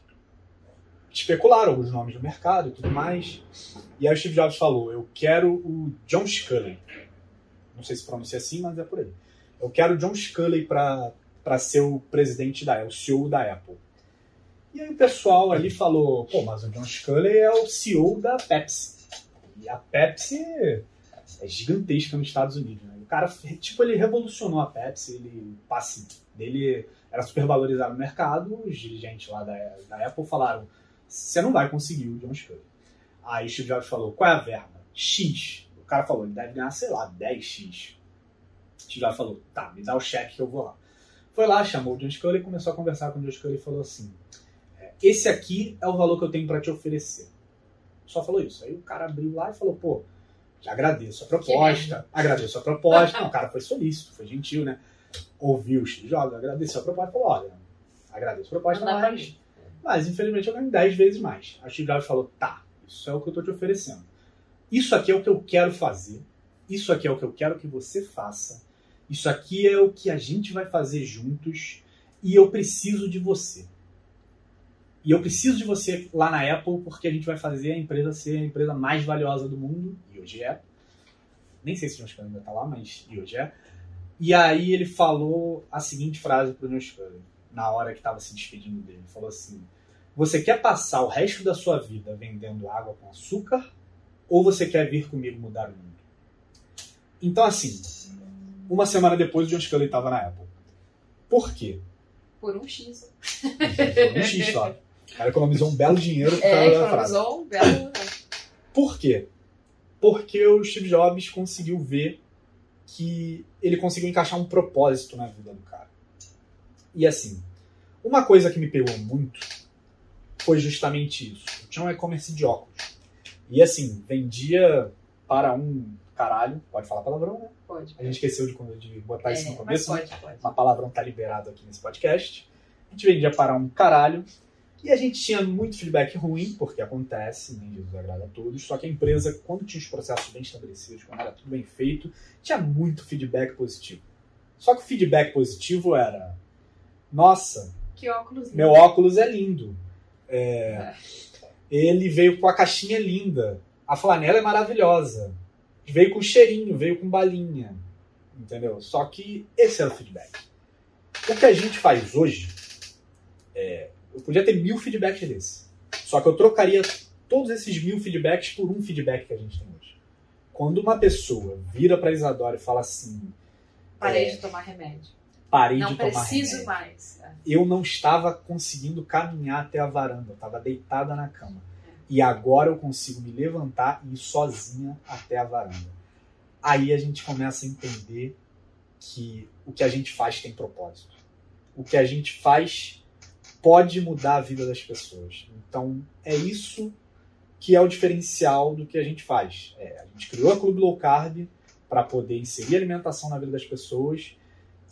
especularam os nomes do mercado e tudo mais. E aí o Steve Jobs falou: Eu quero o John Sculley. Não sei se pronuncia assim, mas é por aí. Eu quero o John Sculley para ser o presidente da Apple, o CEO da Apple. E aí o pessoal ali falou: Pô, mas o John Sculley é o CEO da Pepsi. E a Pepsi é gigantesca nos Estados Unidos. Né? cara, tipo, ele revolucionou a Pepsi, ele, passe dele era super valorizado no mercado, os dirigentes lá da, da Apple falaram, você não vai conseguir o John Scully. Aí Steve Jobs falou, qual é a verba? X. O cara falou, ele deve ganhar, sei lá, 10x. Steve Jobs falou, tá, me dá o cheque que eu vou lá. Foi lá, chamou o John Scully e começou a conversar com o John Scully e falou assim, é, esse aqui é o valor que eu tenho para te oferecer. Só falou isso. Aí o cara abriu lá e falou, pô, agradeço a proposta, agradeço a proposta. Não, o cara foi solícito, foi gentil, né? Ouviu o X Jogos, agradeceu a proposta falou, olha, agradeço a proposta, mas, mas infelizmente eu ganho 10 vezes mais. A Jobs falou, tá, isso é o que eu tô te oferecendo. Isso aqui é o que eu quero fazer. Isso aqui é o que eu quero que você faça. Isso aqui é o que a gente vai fazer juntos. E eu preciso de você. E eu preciso de você lá na Apple porque a gente vai fazer a empresa ser a empresa mais valiosa do mundo. E hoje é. Nem sei se o John Scully ainda tá lá, mas e hoje é. E aí ele falou a seguinte frase pro John Scully, na hora que estava se despedindo dele. Ele falou assim, você quer passar o resto da sua vida vendendo água com açúcar? Ou você quer vir comigo mudar o mundo? Então, assim, uma semana depois o John Scully estava na Apple. Por quê? Por um X. Por um X só. O cara economizou um belo dinheiro por é, economizou um belo. Por quê? Porque o Steve Jobs conseguiu ver que ele conseguiu encaixar um propósito na vida do cara. E assim, uma coisa que me pegou muito foi justamente isso. Eu tinha um e-commerce de óculos. E assim, vendia para um caralho. Pode falar palavrão, né? Pode. A gente esqueceu de, de botar é, isso no começo. Né? Pode, pode. Uma palavrão tá liberado aqui nesse podcast. A gente vendia para um caralho. E a gente tinha muito feedback ruim, porque acontece, nem Jesus agrada a todos. Só que a empresa, quando tinha os processos bem estabelecidos, quando era tudo bem feito, tinha muito feedback positivo. Só que o feedback positivo era: nossa, que óculos meu óculos é lindo. É, ele veio com a caixinha linda. A flanela é maravilhosa. Veio com cheirinho, veio com balinha. Entendeu? Só que esse era o feedback. O que a gente faz hoje é eu podia ter mil feedbacks desse. Só que eu trocaria todos esses mil feedbacks por um feedback que a gente tem hoje. Quando uma pessoa vira para Isadora e fala assim: Parei é, de tomar remédio. Parei não de tomar remédio. Preciso mais. Eu não estava conseguindo caminhar até a varanda. Eu estava deitada na cama. É. E agora eu consigo me levantar e ir sozinha até a varanda. Aí a gente começa a entender que o que a gente faz tem propósito. O que a gente faz pode mudar a vida das pessoas. Então, é isso que é o diferencial do que a gente faz. É, a gente criou a Clube Low Carb para poder inserir alimentação na vida das pessoas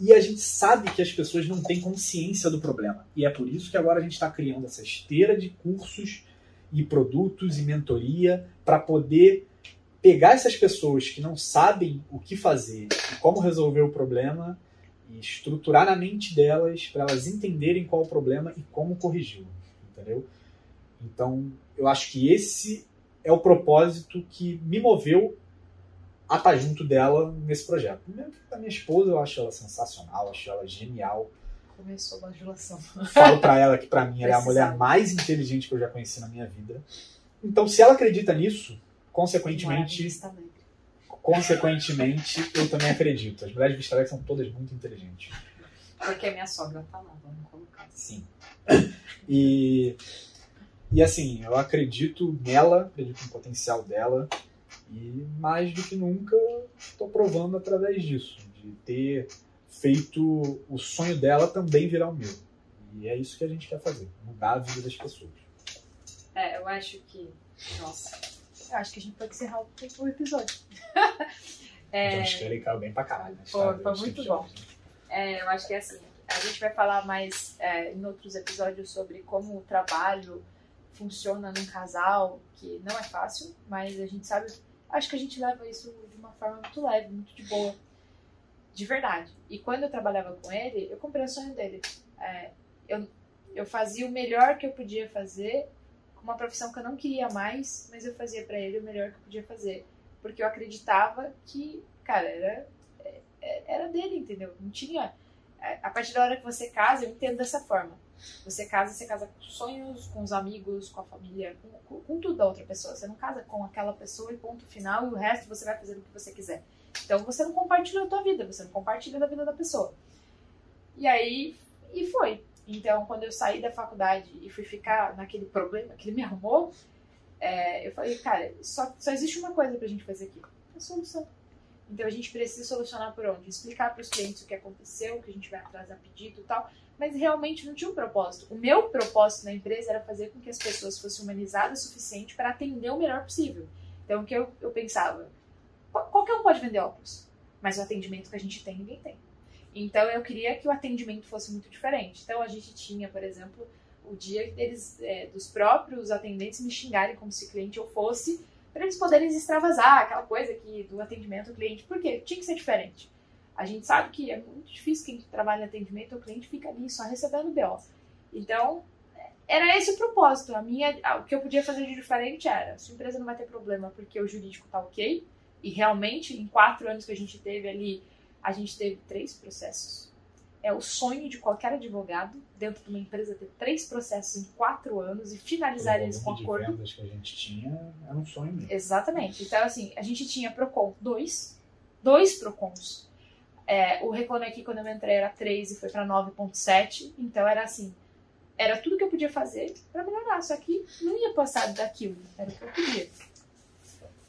e a gente sabe que as pessoas não têm consciência do problema. E é por isso que agora a gente está criando essa esteira de cursos e produtos e mentoria para poder pegar essas pessoas que não sabem o que fazer e como resolver o problema e estruturar na mente delas para elas entenderem qual é o problema e como corrigi-lo, entendeu? Então, eu acho que esse é o propósito que me moveu a estar junto dela nesse projeto. Primeiro, a minha esposa, eu acho ela sensacional, acho ela genial. Começou a bajulação. Falo para ela que para mim ela é a mulher mais inteligente que eu já conheci na minha vida. Então, se ela acredita nisso, consequentemente, consequentemente, eu também acredito. As mulheres de Vista são todas muito inteligentes. Porque a minha sogra tá lá, vamos colocar. Sim. E, e assim, eu acredito nela, acredito no potencial dela. E mais do que nunca, estou provando através disso, de ter feito o sonho dela também virar o meu. E é isso que a gente quer fazer, mudar a vida das pessoas. É, eu acho que. Nossa, eu acho que a gente pode encerrar o episódio. é... Acho que ele caiu bem pra caralho. Né? Foi, foi muito bom. É, eu acho que é assim. A gente vai falar mais é, em outros episódios sobre como o trabalho funciona num casal, que não é fácil, mas a gente sabe. Acho que a gente leva isso de uma forma muito leve, muito de boa. De verdade. E quando eu trabalhava com ele, eu comprei o sonho dele. É, eu, eu fazia o melhor que eu podia fazer com uma profissão que eu não queria mais, mas eu fazia para ele o melhor que eu podia fazer. Porque eu acreditava que, cara, era, é, era dele, entendeu? Não tinha. É, a partir da hora que você casa, eu entendo dessa forma. Você casa, você casa com sonhos, com os amigos, com a família, com, com, tudo da outra pessoa. Você não casa com aquela pessoa e ponto final, e o resto você vai fazer o que você quiser. Então você não compartilha a tua vida, você não compartilha da vida da pessoa. E aí, e foi. Então, quando eu saí da faculdade e fui ficar naquele problema que ele me arrumou, é, eu falei, cara, só, só existe uma coisa pra gente fazer aqui: a solução. Então a gente precisa solucionar por onde? Explicar para os clientes o que aconteceu, o que a gente vai atrasar pedido e tal. Mas realmente não tinha um propósito. O meu propósito na empresa era fazer com que as pessoas fossem humanizadas o suficiente para atender o melhor possível. Então o que eu, eu pensava? Qualquer um pode vender óculos, mas o atendimento que a gente tem, ninguém tem. Então eu queria que o atendimento fosse muito diferente. Então a gente tinha, por exemplo, o dia deles, é, dos próprios atendentes me xingarem como se cliente eu fosse, para eles poderem extravasar aquela coisa que do atendimento ao cliente. Por quê? Tinha que ser diferente. A gente sabe que é muito difícil quem trabalha em atendimento ao cliente fica ali só recebendo BO. Então, era esse o propósito. A minha, o que eu podia fazer de diferente era: sua empresa não vai ter problema porque o jurídico tá ok. E realmente, em quatro anos que a gente teve ali, a gente teve três processos é o sonho de qualquer advogado dentro de uma empresa ter três processos em quatro anos e finalizar eles com acordo. Vendas que a gente tinha era um sonho mesmo. Exatamente. Então, assim, a gente tinha Procon dois, dois Procons. É, o Reclame quando eu entrei, era 3 e foi para 9.7. Então, era assim, era tudo que eu podia fazer para melhorar. Só que não ia passar daquilo. Era o que eu podia.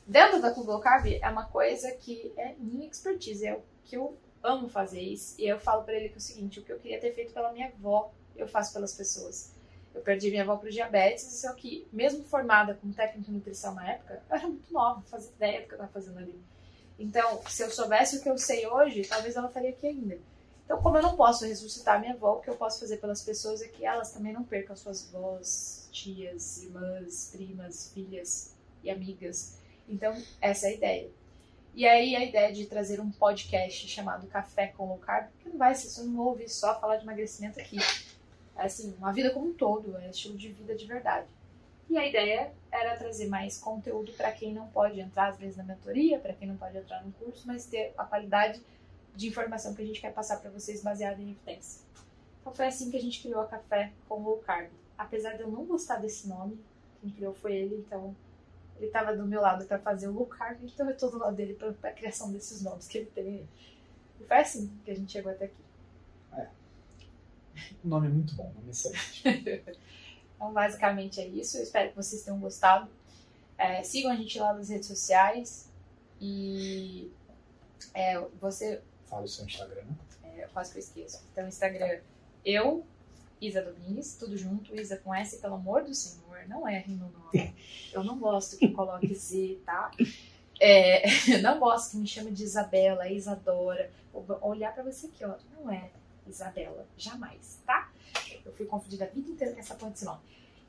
Dentro da Google Carb é uma coisa que é minha expertise, é o que eu amo fazer isso. E eu falo para ele que é o seguinte: o que eu queria ter feito pela minha avó, eu faço pelas pessoas. Eu perdi minha avó pro diabetes, só que, mesmo formada como técnica de nutrição na época, eu era muito nova, não fazia ideia do que eu estava fazendo ali. Então, se eu soubesse o que eu sei hoje, talvez ela estaria aqui ainda. Então, como eu não posso ressuscitar minha avó, o que eu posso fazer pelas pessoas é que elas também não percam suas vós, tias, irmãs, primas, filhas e amigas. Então, essa é a ideia. E aí a ideia de trazer um podcast chamado Café com Low Carb, que não vai ser, você não ouve só falar de emagrecimento aqui. É assim, uma vida como um todo, é estilo de vida de verdade. E a ideia era trazer mais conteúdo para quem não pode entrar, às vezes, na mentoria, para quem não pode entrar no curso, mas ter a qualidade de informação que a gente quer passar para vocês baseada em evidência. Então foi assim que a gente criou a Café com Low Carb. Apesar de eu não gostar desse nome, quem criou foi ele, então ele estava do meu lado para fazer o Luke Harvey, então eu estou do lado dele para a criação desses nomes que ele tem. E foi assim que a gente chegou até aqui. É. O nome é muito bom, o nome é excelente. então, basicamente é isso. Eu espero que vocês tenham gostado. É, sigam a gente lá nas redes sociais e é, você. Fala o seu Instagram. É, quase que eu esqueço. Então, Instagram, eu, Isa Domingues, tudo junto, Isa com S, pelo amor do Senhor não erre no nome. Eu não gosto que coloque Z, tá? É, não gosto que me chame de Isabela, Isadora. Vou olhar para você aqui, ó. Não é Isabela, jamais, tá? Eu fui confundida a vida inteira com essa ponte desse nome.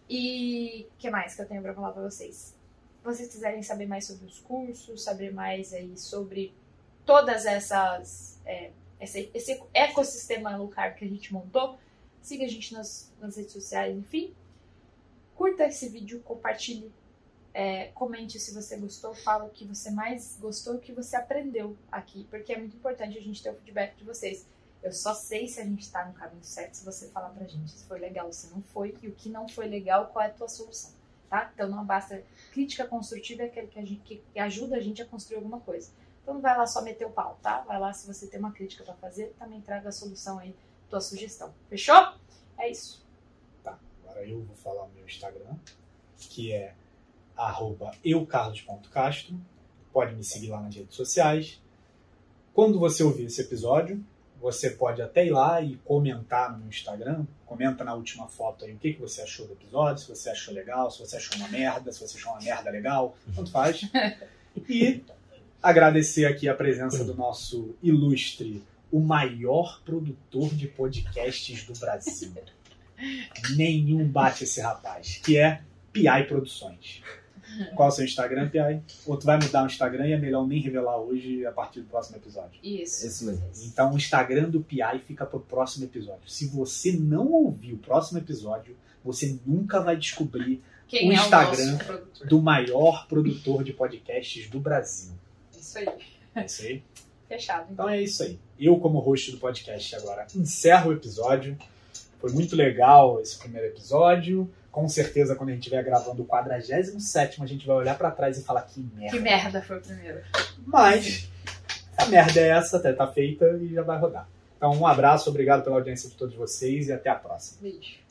E o que mais que eu tenho para falar para vocês? Se vocês quiserem saber mais sobre os cursos, saber mais aí sobre todas essas é, esse, esse ecossistema low carb que a gente montou, siga a gente nas, nas redes sociais, enfim. Curta esse vídeo, compartilhe, é, comente se você gostou, fala o que você mais gostou, o que você aprendeu aqui, porque é muito importante a gente ter o feedback de vocês. Eu só sei se a gente está no caminho certo se você falar pra gente se foi legal, se não foi, e o que não foi legal, qual é a tua solução, tá? Então não basta crítica construtiva, é aquele que, a gente, que ajuda a gente a construir alguma coisa. Então não vai lá só meter o pau, tá? Vai lá se você tem uma crítica para fazer, também traga a solução aí, tua sugestão. Fechou? É isso. Agora eu vou falar o meu Instagram, que é eucarlos.castro. Pode me seguir lá nas redes sociais. Quando você ouvir esse episódio, você pode até ir lá e comentar no Instagram. Comenta na última foto aí o que, que você achou do episódio, se você achou legal, se você achou uma merda, se você achou uma merda legal, tanto faz. E agradecer aqui a presença do nosso ilustre, o maior produtor de podcasts do Brasil nenhum bate esse rapaz, que é Piai Produções. Qual é o seu Instagram, Piai? Ou tu vai mudar o Instagram e é melhor nem revelar hoje a partir do próximo episódio? Isso. Isso mesmo. Então o Instagram do Piai fica pro próximo episódio. Se você não ouvir o próximo episódio, você nunca vai descobrir Quem o é Instagram o do maior produtor de podcasts do Brasil. Isso aí. É isso aí? Fechado. Então é isso aí. Eu, como host do podcast agora, encerro o episódio. Foi muito legal esse primeiro episódio. Com certeza, quando a gente estiver gravando o 47, a gente vai olhar para trás e falar que merda. Que merda foi o primeiro. Mas a merda é essa, até tá feita e já vai rodar. Então, um abraço, obrigado pela audiência de todos vocês e até a próxima. Beijo.